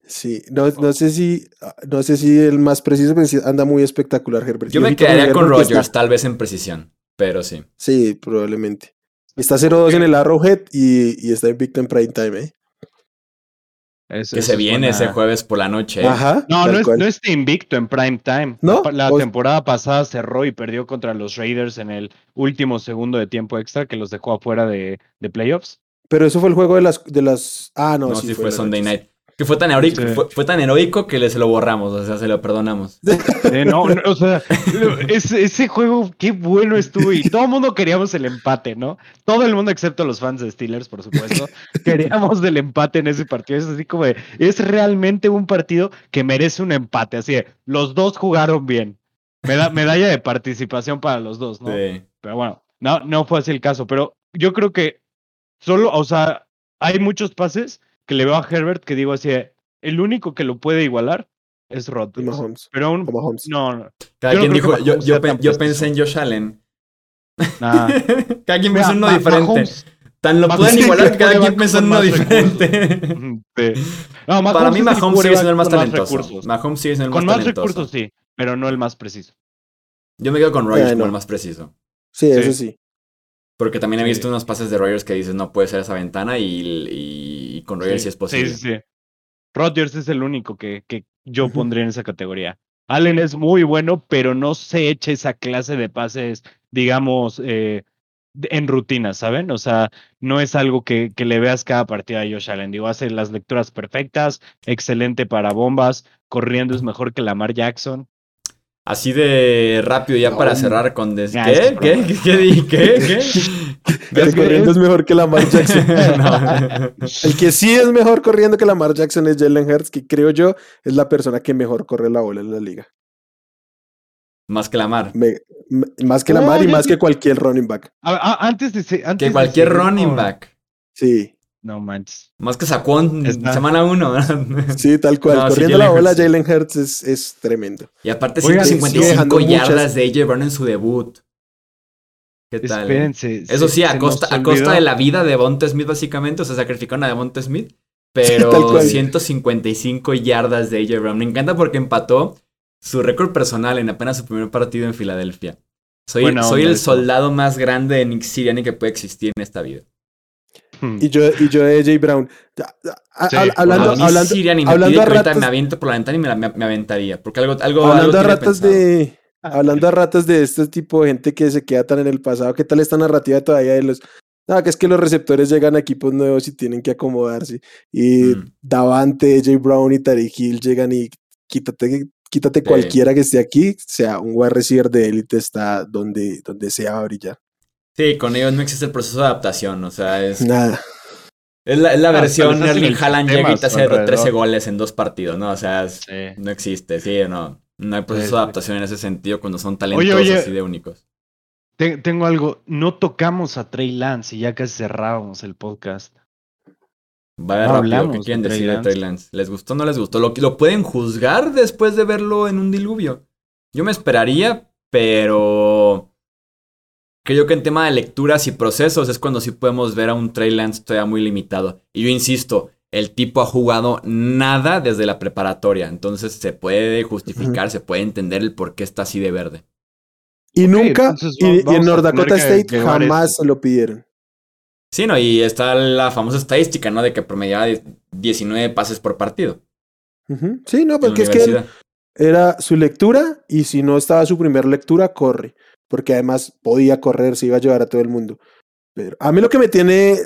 Sí, no, no sé si no sé si el más preciso, pero sí anda muy espectacular Herbert. Yo me quedaría con está- Rodgers, tal vez en precisión, pero sí. Sí, probablemente. Está 0-2 en el Arrowhead y, y está invicto en prime time, ¿eh? Eso- Que eso se es viene buena- ese jueves por la noche. ¿eh? Ajá. No, no, es, no está invicto en prime time. ¿No? La, la O- temporada pasada cerró y perdió contra los Raiders en el último segundo de tiempo extra que los dejó afuera de, de playoffs. Pero eso fue el juego de las de las Ah, no, No, sí, sí fue las Sunday. Night. Que fue tan heroico, Sí. fue, fue tan heroico que le se lo borramos, o sea, se lo perdonamos. Eh, no, no, o sea, ese, ese juego, qué bueno estuvo. Y todo el mundo queríamos el empate, ¿no? Todo el mundo, excepto los fans de Steelers, por supuesto, queríamos el empate en ese partido. Es así como, de, es realmente un partido que merece un empate. Así de, los dos jugaron bien. Meda- medalla de participación para los dos, ¿no? Sí. Pero bueno, no, no fue así el caso. Pero yo creo que solo, o sea, hay muchos pases que le veo a Herbert que digo así, el único que lo puede igualar es Rodgers. Mahomes. Pero aún, Mahomes. no, no, Cada Yo quien dijo, yo, yo, pe- yo pensé en Josh Allen. Cada quien pensó en uno diferente. Mahomes- Tan lo pueden igualar que cada quien pensó en con uno más diferente. Ujú, sí. No, Para mí Mahomes sigue siendo el más con talentoso. Mahomes sigue siendo el Con más más talentoso. recursos, sí, pero no el más preciso. Yo me quedo con Rogers Bueno. como el más preciso. Sí, eso Sí. Porque también he Sí. visto unos pases de Rogers que dices no puede ser esa ventana y, y- y con Rogers sí, es posible. Sí, sí, sí. Rodgers es el único que, que yo pondría en esa categoría. Allen es muy bueno, pero no se echa esa clase de pases, digamos, eh, en rutina, ¿saben? O sea, no es algo que, que le veas cada partida a Josh Allen. Digo, hace las lecturas perfectas, excelente para bombas, corriendo es mejor que Lamar Jackson. Así de rápido ya para cerrar con... des- Ah, ¿Qué? ¿Qué? ¿Qué? ¿Qué? ¿Qué? ¿Qué? El corriendo es- mejor que Lamar Jackson. No. El que sí es mejor corriendo que Lamar Jackson es Jalen Hurts, que creo yo es la persona que mejor corre la bola en la liga. Más que la mar. Me- me- más que No, Lamar y yo más que cualquier running back. A- a- antes de antes Que de cualquier running back. Sí, No manches. Más que Saquon Está- semana uno. sí, tal cual. No, sí, corriendo la bola, Hurts, sí. Jalen Hurts es, es tremendo. Y aparte Oigan, sí, 155 dejando yardas muchas- de AJ Brown en su debut. ¿Qué tal? Espérense. Eso se- sí, a costa, a de la vida de Devonta Smith, básicamente. O sea, sacrificaron a Devonta Smith. Pero cual. 155 yardas de AJ Brown. Me encanta porque empató su récord personal en apenas su primer partido en Filadelfia. Soy, el soldado más grande de Nick Sirianni que puede existir en esta vida. Hmm. Y yo, y yo de AJ Brown. A- Sí, hablando, a Sirianni me hablando a aviento por la ventana y me, la- me- me aventaría. Porque algo, algo, hablando algo a ratas pensado. de. Hablando a ratas de este tipo de gente que se queda tan en el pasado, ¿qué tal esta narrativa todavía de los... No, que es que los receptores llegan a equipos nuevos y tienen que acomodarse. Y Mm. Davante, AJ Brown y Tariq Hill llegan y quítate, quítate Sí. cualquiera que esté aquí, sea un wide receiver de élite, está donde, donde sea va a brillar. Sí, con ellos no existe el proceso de adaptación. O sea, es, Nada. es la, es la Ah, versión Erling el Haaland llega y te hace alrededor. 13 goles en dos partidos, ¿no? O sea, es- Sí. no existe, sí, no. No hay proceso Sí, de sí. adaptación en ese sentido cuando son talentosos oye. así de únicos. Te- tengo algo. No tocamos a Trey Lance y ya casi cerrábamos el podcast. Vaya No rápido, ¿qué quieren de Trey decir de Lance. Trey Lance? ¿Les gustó o no les gustó? ¿Lo, ¿Lo pueden juzgar después de verlo en un diluvio? Yo me esperaría, pero creo que en tema de lecturas y procesos es cuando sí podemos ver a un Trey Lance todavía muy limitado. Y yo insisto, el tipo ha jugado nada desde la preparatoria, entonces se puede justificar, se puede entender el por qué está así de verde. Y nunca, y, en North Dakota que State jamás se lo pidieron. Sí, ¿no? Y está la famosa estadística, ¿no? De que promediaba 19 pases por partido. Sí, no, porque es que era su lectura y si no estaba su primera lectura, corre. Porque además podía correr, se iba a llevar a todo el mundo. Pero a mí lo que me tiene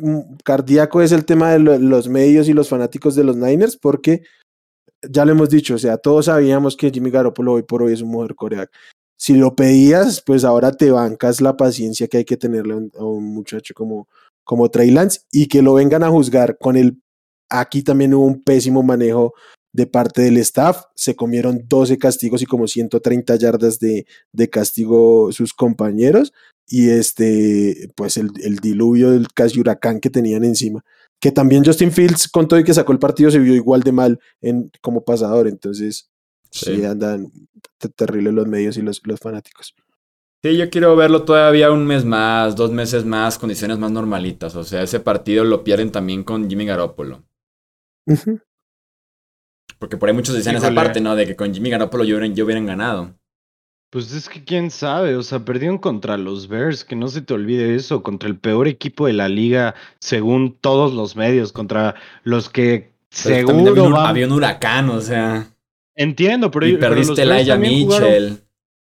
mm, cardíaco es el tema de lo- los medios y los fanáticos de los Niners, porque ya lo hemos dicho, o sea, todos sabíamos que Jimmy Garoppolo hoy por hoy es un mejor coreback. Si lo pedías, pues ahora te bancas la paciencia que hay que tenerle a un, a un muchacho como, como Trey Lance y que lo vengan a juzgar con el... Aquí también hubo un pésimo manejo de parte del staff. Se comieron 12 castigos y como 130 yardas de, de castigo sus compañeros. Y este, pues el, el diluvio del casi huracán que tenían encima. Que también Justin Fields, con todo y que sacó el partido, se vio igual de mal en, como pasador. Entonces, sí, Sí. andan te- terribles los medios y los, los fanáticos. Sí, yo quiero verlo todavía un mes más, dos meses más, condiciones más normalitas. O sea, ese partido lo pierden también con Jimmy Garoppolo. Porque por ahí muchos decían esa Híjole. parte, ¿no? De que con Jimmy Garoppolo yo hubieran, yo hubieran ganado. Pues es que quién sabe, o sea, perdieron contra los Bears, que no se te olvide eso, contra el peor equipo de la liga, según todos los medios, contra los que Pero también había seguro un, había un huracán, o sea. Entiendo, pero, y perdiste el Aya jugaron- Mitchell.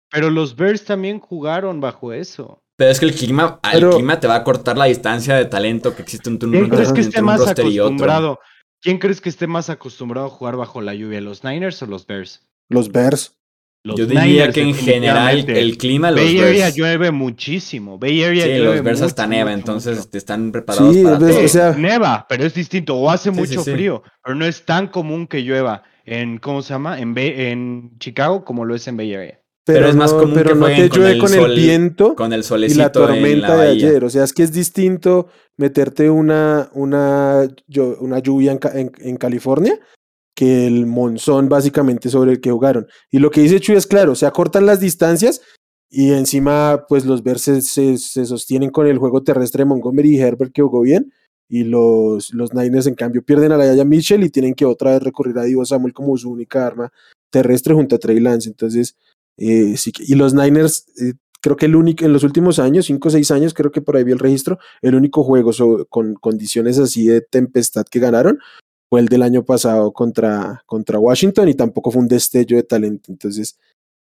pero los Bears también jugaron bajo eso. Pero es que el clima, el Pero- clima te va a cortar la distancia de talento que existe entre un, ¿Quién entre crees que un esté más roster y otro. acostumbrado? ¿Quién crees que esté más acostumbrado a jugar bajo la lluvia, los Niners o los Bears? Los Bears. Los Yo diría Niners, que en general el clima los Bay Area Bears. llueve muchísimo. Bay Area Sí, llueve los Bears hasta neva, mucho, entonces mucho. te están preparados Sí, para todo. o sea- neva, pero es distinto. O hace Sí, sí, mucho sí. frío, pero no es tan común que llueva en, ¿cómo se llama? En, Bay- en Chicago como lo es en Bay Area. Pero es más no, común pero que no te con llueve el con sol- el viento con el y solecito la en tormenta la de ayer. O sea, es que es distinto meterte una, una, una lluvia en, Ca- en- en California que el monzón básicamente sobre el que jugaron. Y lo que dice Chuy es claro, se acortan las distancias y encima pues los se- se sostienen con el juego terrestre de Montgomery y Herbert que jugó bien y los, los Niners en cambio pierden a la Yaya Mitchell y tienen que otra vez recurrir a Divo Samuel como su única arma terrestre junto a Trey Lance. Entonces, eh, sí que- y los Niners, eh, creo que el único, en los últimos años, 5 o 6 años, creo que por ahí vi el registro, el único juego so- con condiciones así de tempestad que ganaron fue el del año pasado contra, contra Washington y tampoco fue un destello de talento. Entonces,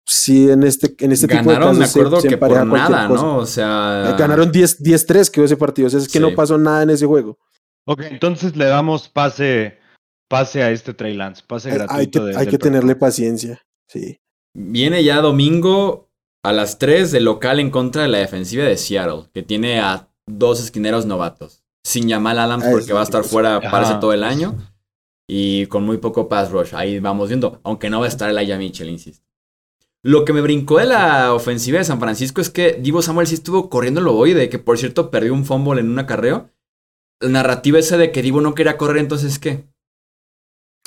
sí, en este, en este tipo de Ganaron, casos me acuerdo se que por nada, cosa. ¿no? O sea. Eh, Ganaron 10 10-3, quedó ese partido. O sea, es que Sí. no pasó nada en ese juego. Ok, entonces le damos pase, pase a este Trey Lance, pase gratuito. hay que, de- hay que tenerle paciencia. Sí. Viene ya domingo a las 3 de local en contra de la defensiva de Seattle, que tiene a dos esquineros novatos. Sin Jamal Adams Ah, porque eso va a estar fuera, Ajá. parece todo el año. Y con muy poco pass rush. Ahí vamos viendo. Aunque no va a estar el Aya Mitchell, insisto. Lo que me brincó de la ofensiva de San Francisco es que Divo Samuel sí estuvo corriendo el ovoide, que por cierto perdió un fumble en un acarreo. La narrativa esa de que Divo no quería correr, entonces ¿qué?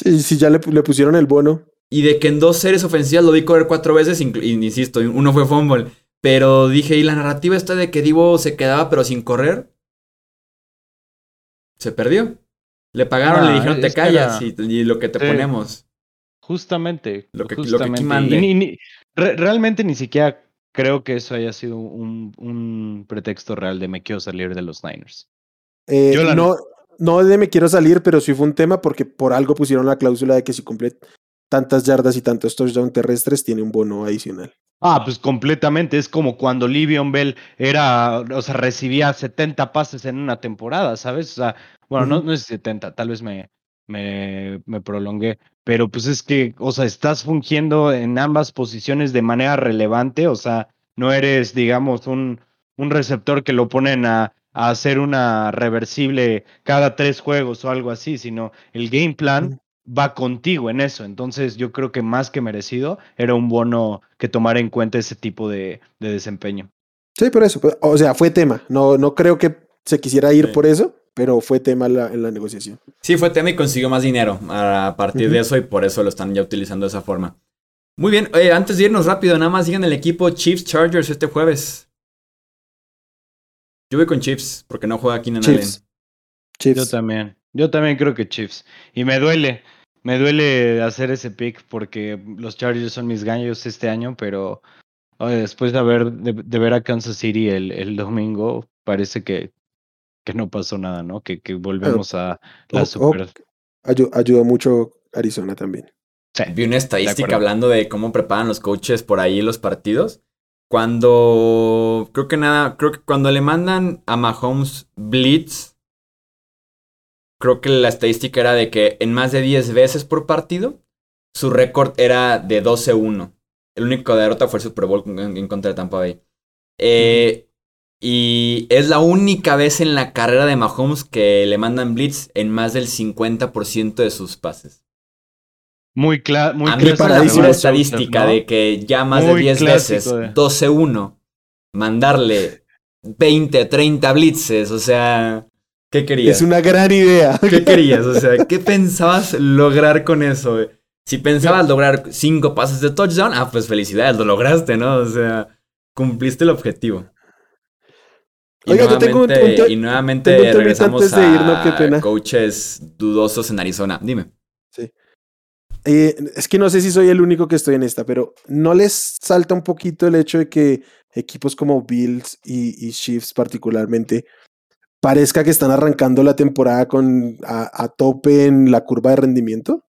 Sí, sí, ya le, le pusieron el bono. Y de que en dos series ofensivas lo vi correr cuatro veces, insisto, uno fue fumble. Pero dije, ¿y la narrativa está de que Divo se quedaba pero sin correr? Se perdió. Le pagaron, le Ah, dijeron, te que callas era- y, y lo que te Sí. ponemos. Justamente. Lo que- lo que aquí justamente. Y mande. ni- ni- re- realmente ni siquiera creo que eso haya sido un, un pretexto real de me quiero salir de los Niners. Eh, Yo la- no, no de me quiero salir, pero sí fue un tema porque por algo pusieron la cláusula de que si cumple tantas yardas y tantos touchdowns terrestres, tiene un bono adicional. Ah, pues completamente. Es como cuando Livion Bell era, o sea, recibía 70 pases en una temporada, ¿sabes? O sea, bueno, no, es 70, tal vez me, me, me prolongué, pero pues es que, o sea, estás fungiendo en ambas posiciones de manera relevante, o sea, no eres, digamos, un, un receptor que lo ponen a, a hacer una reversible cada tres juegos o algo así, sino el game plan. Va contigo en eso. Entonces yo creo que más que merecido era un bono que tomar en cuenta ese tipo de, de desempeño. Sí, por eso. pues, O sea, fue tema. No, no creo que se quisiera ir Sí. por eso, pero fue tema la- en la negociación. Sí, fue tema y consiguió más dinero a partir de eso y por eso lo están ya utilizando de esa forma. Muy bien, oye, antes de irnos rápido, nada más sigan el equipo Chiefs Chargers este jueves. Yo voy con Chiefs porque no juega Keenan Allen. Chiefs. Chiefs. Yo también. Yo también creo que Chiefs. Y me duele. Me duele hacer ese pick porque los Chargers son mis gallos este año, pero oye, después de, haber, de, de ver a Kansas City el, el domingo, parece que, que no pasó nada, ¿no? Que, que volvemos a la super. Ayu- ayudó mucho Arizona también. Sí. Vi una estadística hablando de cómo preparan los coaches por ahí los partidos. Cuando creo que nada, creo que cuando le mandan a Mahomes blitz, creo que la estadística era de que en más de 10 veces por partido, su récord era de 12-1. El único derrota fue el Super Bowl en, contra de Tampa Bay. Eh, Y es la única vez en la carrera de Mahomes que le mandan blitz en más del 50% de sus pases. Muy, cla muy A mí una Russell, estadística ¿no? de que ya más Muy de 10 clásico veces, de- 12-1, mandarle 20, 30 blitzes, o sea, ¿qué querías? Es una gran idea. ¿Qué querías? O sea, ¿qué pensabas lograr con eso? güey? Si pensabas lograr 5 pases de touchdown, ah, pues felicidades, lo lograste, ¿no? O sea, cumpliste el objetivo. Y Oiga, yo tengo un- nuevamente, un y nuevamente tengo un temita regresamos antes de a irnos, qué pena. coaches dudosos en Arizona. Dime. eh, es que no sé si soy el único que estoy en esta, pero ¿no les salta un poquito el hecho de que equipos como Bills y, y Chiefs particularmente parezca que están arrancando la temporada con a, a tope en la curva de rendimiento?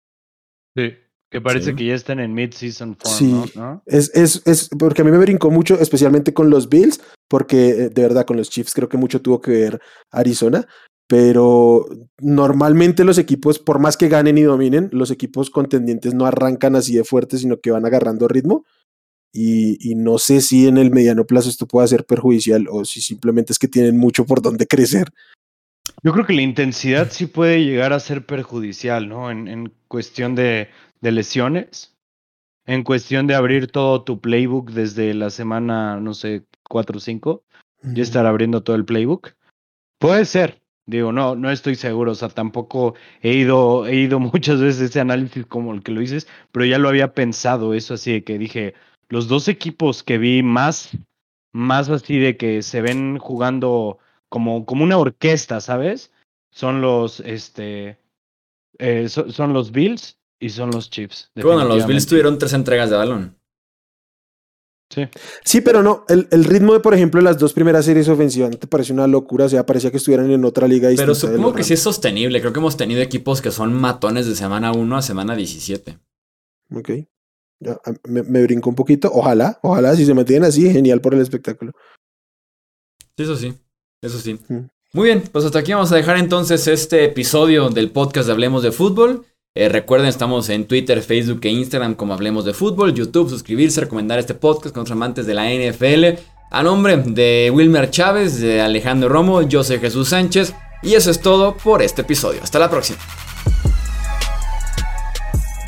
Sí. Que parece Sí. que ya están en mid-season form, Sí. Es, es, es porque a mí me brincó mucho, especialmente con los Bills, porque eh, de verdad con los Chiefs creo que mucho tuvo que ver Arizona, pero normalmente los equipos, por más que ganen y dominen, los equipos contendientes no arrancan así de fuerte, sino que van agarrando ritmo. Y, y no sé si en el mediano plazo esto pueda ser perjudicial o si simplemente es que tienen mucho por donde crecer. Yo creo que la intensidad sí puede llegar a ser perjudicial, ¿no? En, en cuestión de, de lesiones, en cuestión de abrir todo tu playbook desde la semana, no sé, 4 o 5, ya estar abriendo todo el playbook. Puede ser, digo, no, no estoy seguro, o sea, tampoco he ido, he ido muchas veces ese análisis como el que lo dices, pero ya lo había pensado eso así de que dije, los dos equipos que vi más, más así de que se ven jugando como, como una orquesta, ¿sabes? Son los, este, eh, so- son los Bills y son los Chiefs. Bueno, los Bills tuvieron tres entregas de balón. Sí. Sí, pero no, el, el ritmo de, por ejemplo, las dos primeras series ofensivas, ¿no te parece una locura? O sea, parecía que estuvieran en otra liga. Pero supongo que sí es sostenible. Creo que hemos tenido equipos que son matones de semana 1 a semana 17. Rams. Ok. Me, me brinco un poquito. Ojalá, ojalá, si se mantienen así, genial por el espectáculo. Eso sí. Eso sí. Mm. Muy bien, pues hasta aquí vamos a dejar entonces este episodio del podcast de Hablemos de Fútbol. Eh, recuerden, estamos en Twitter, Facebook e Instagram como Hablemos de Fútbol, YouTube, suscribirse, recomendar este podcast con otros amantes de la NFL. A nombre de Wilmer Chávez, de Alejandro Romo, yo soy Jesús Sánchez y eso es todo por este episodio. Hasta la próxima.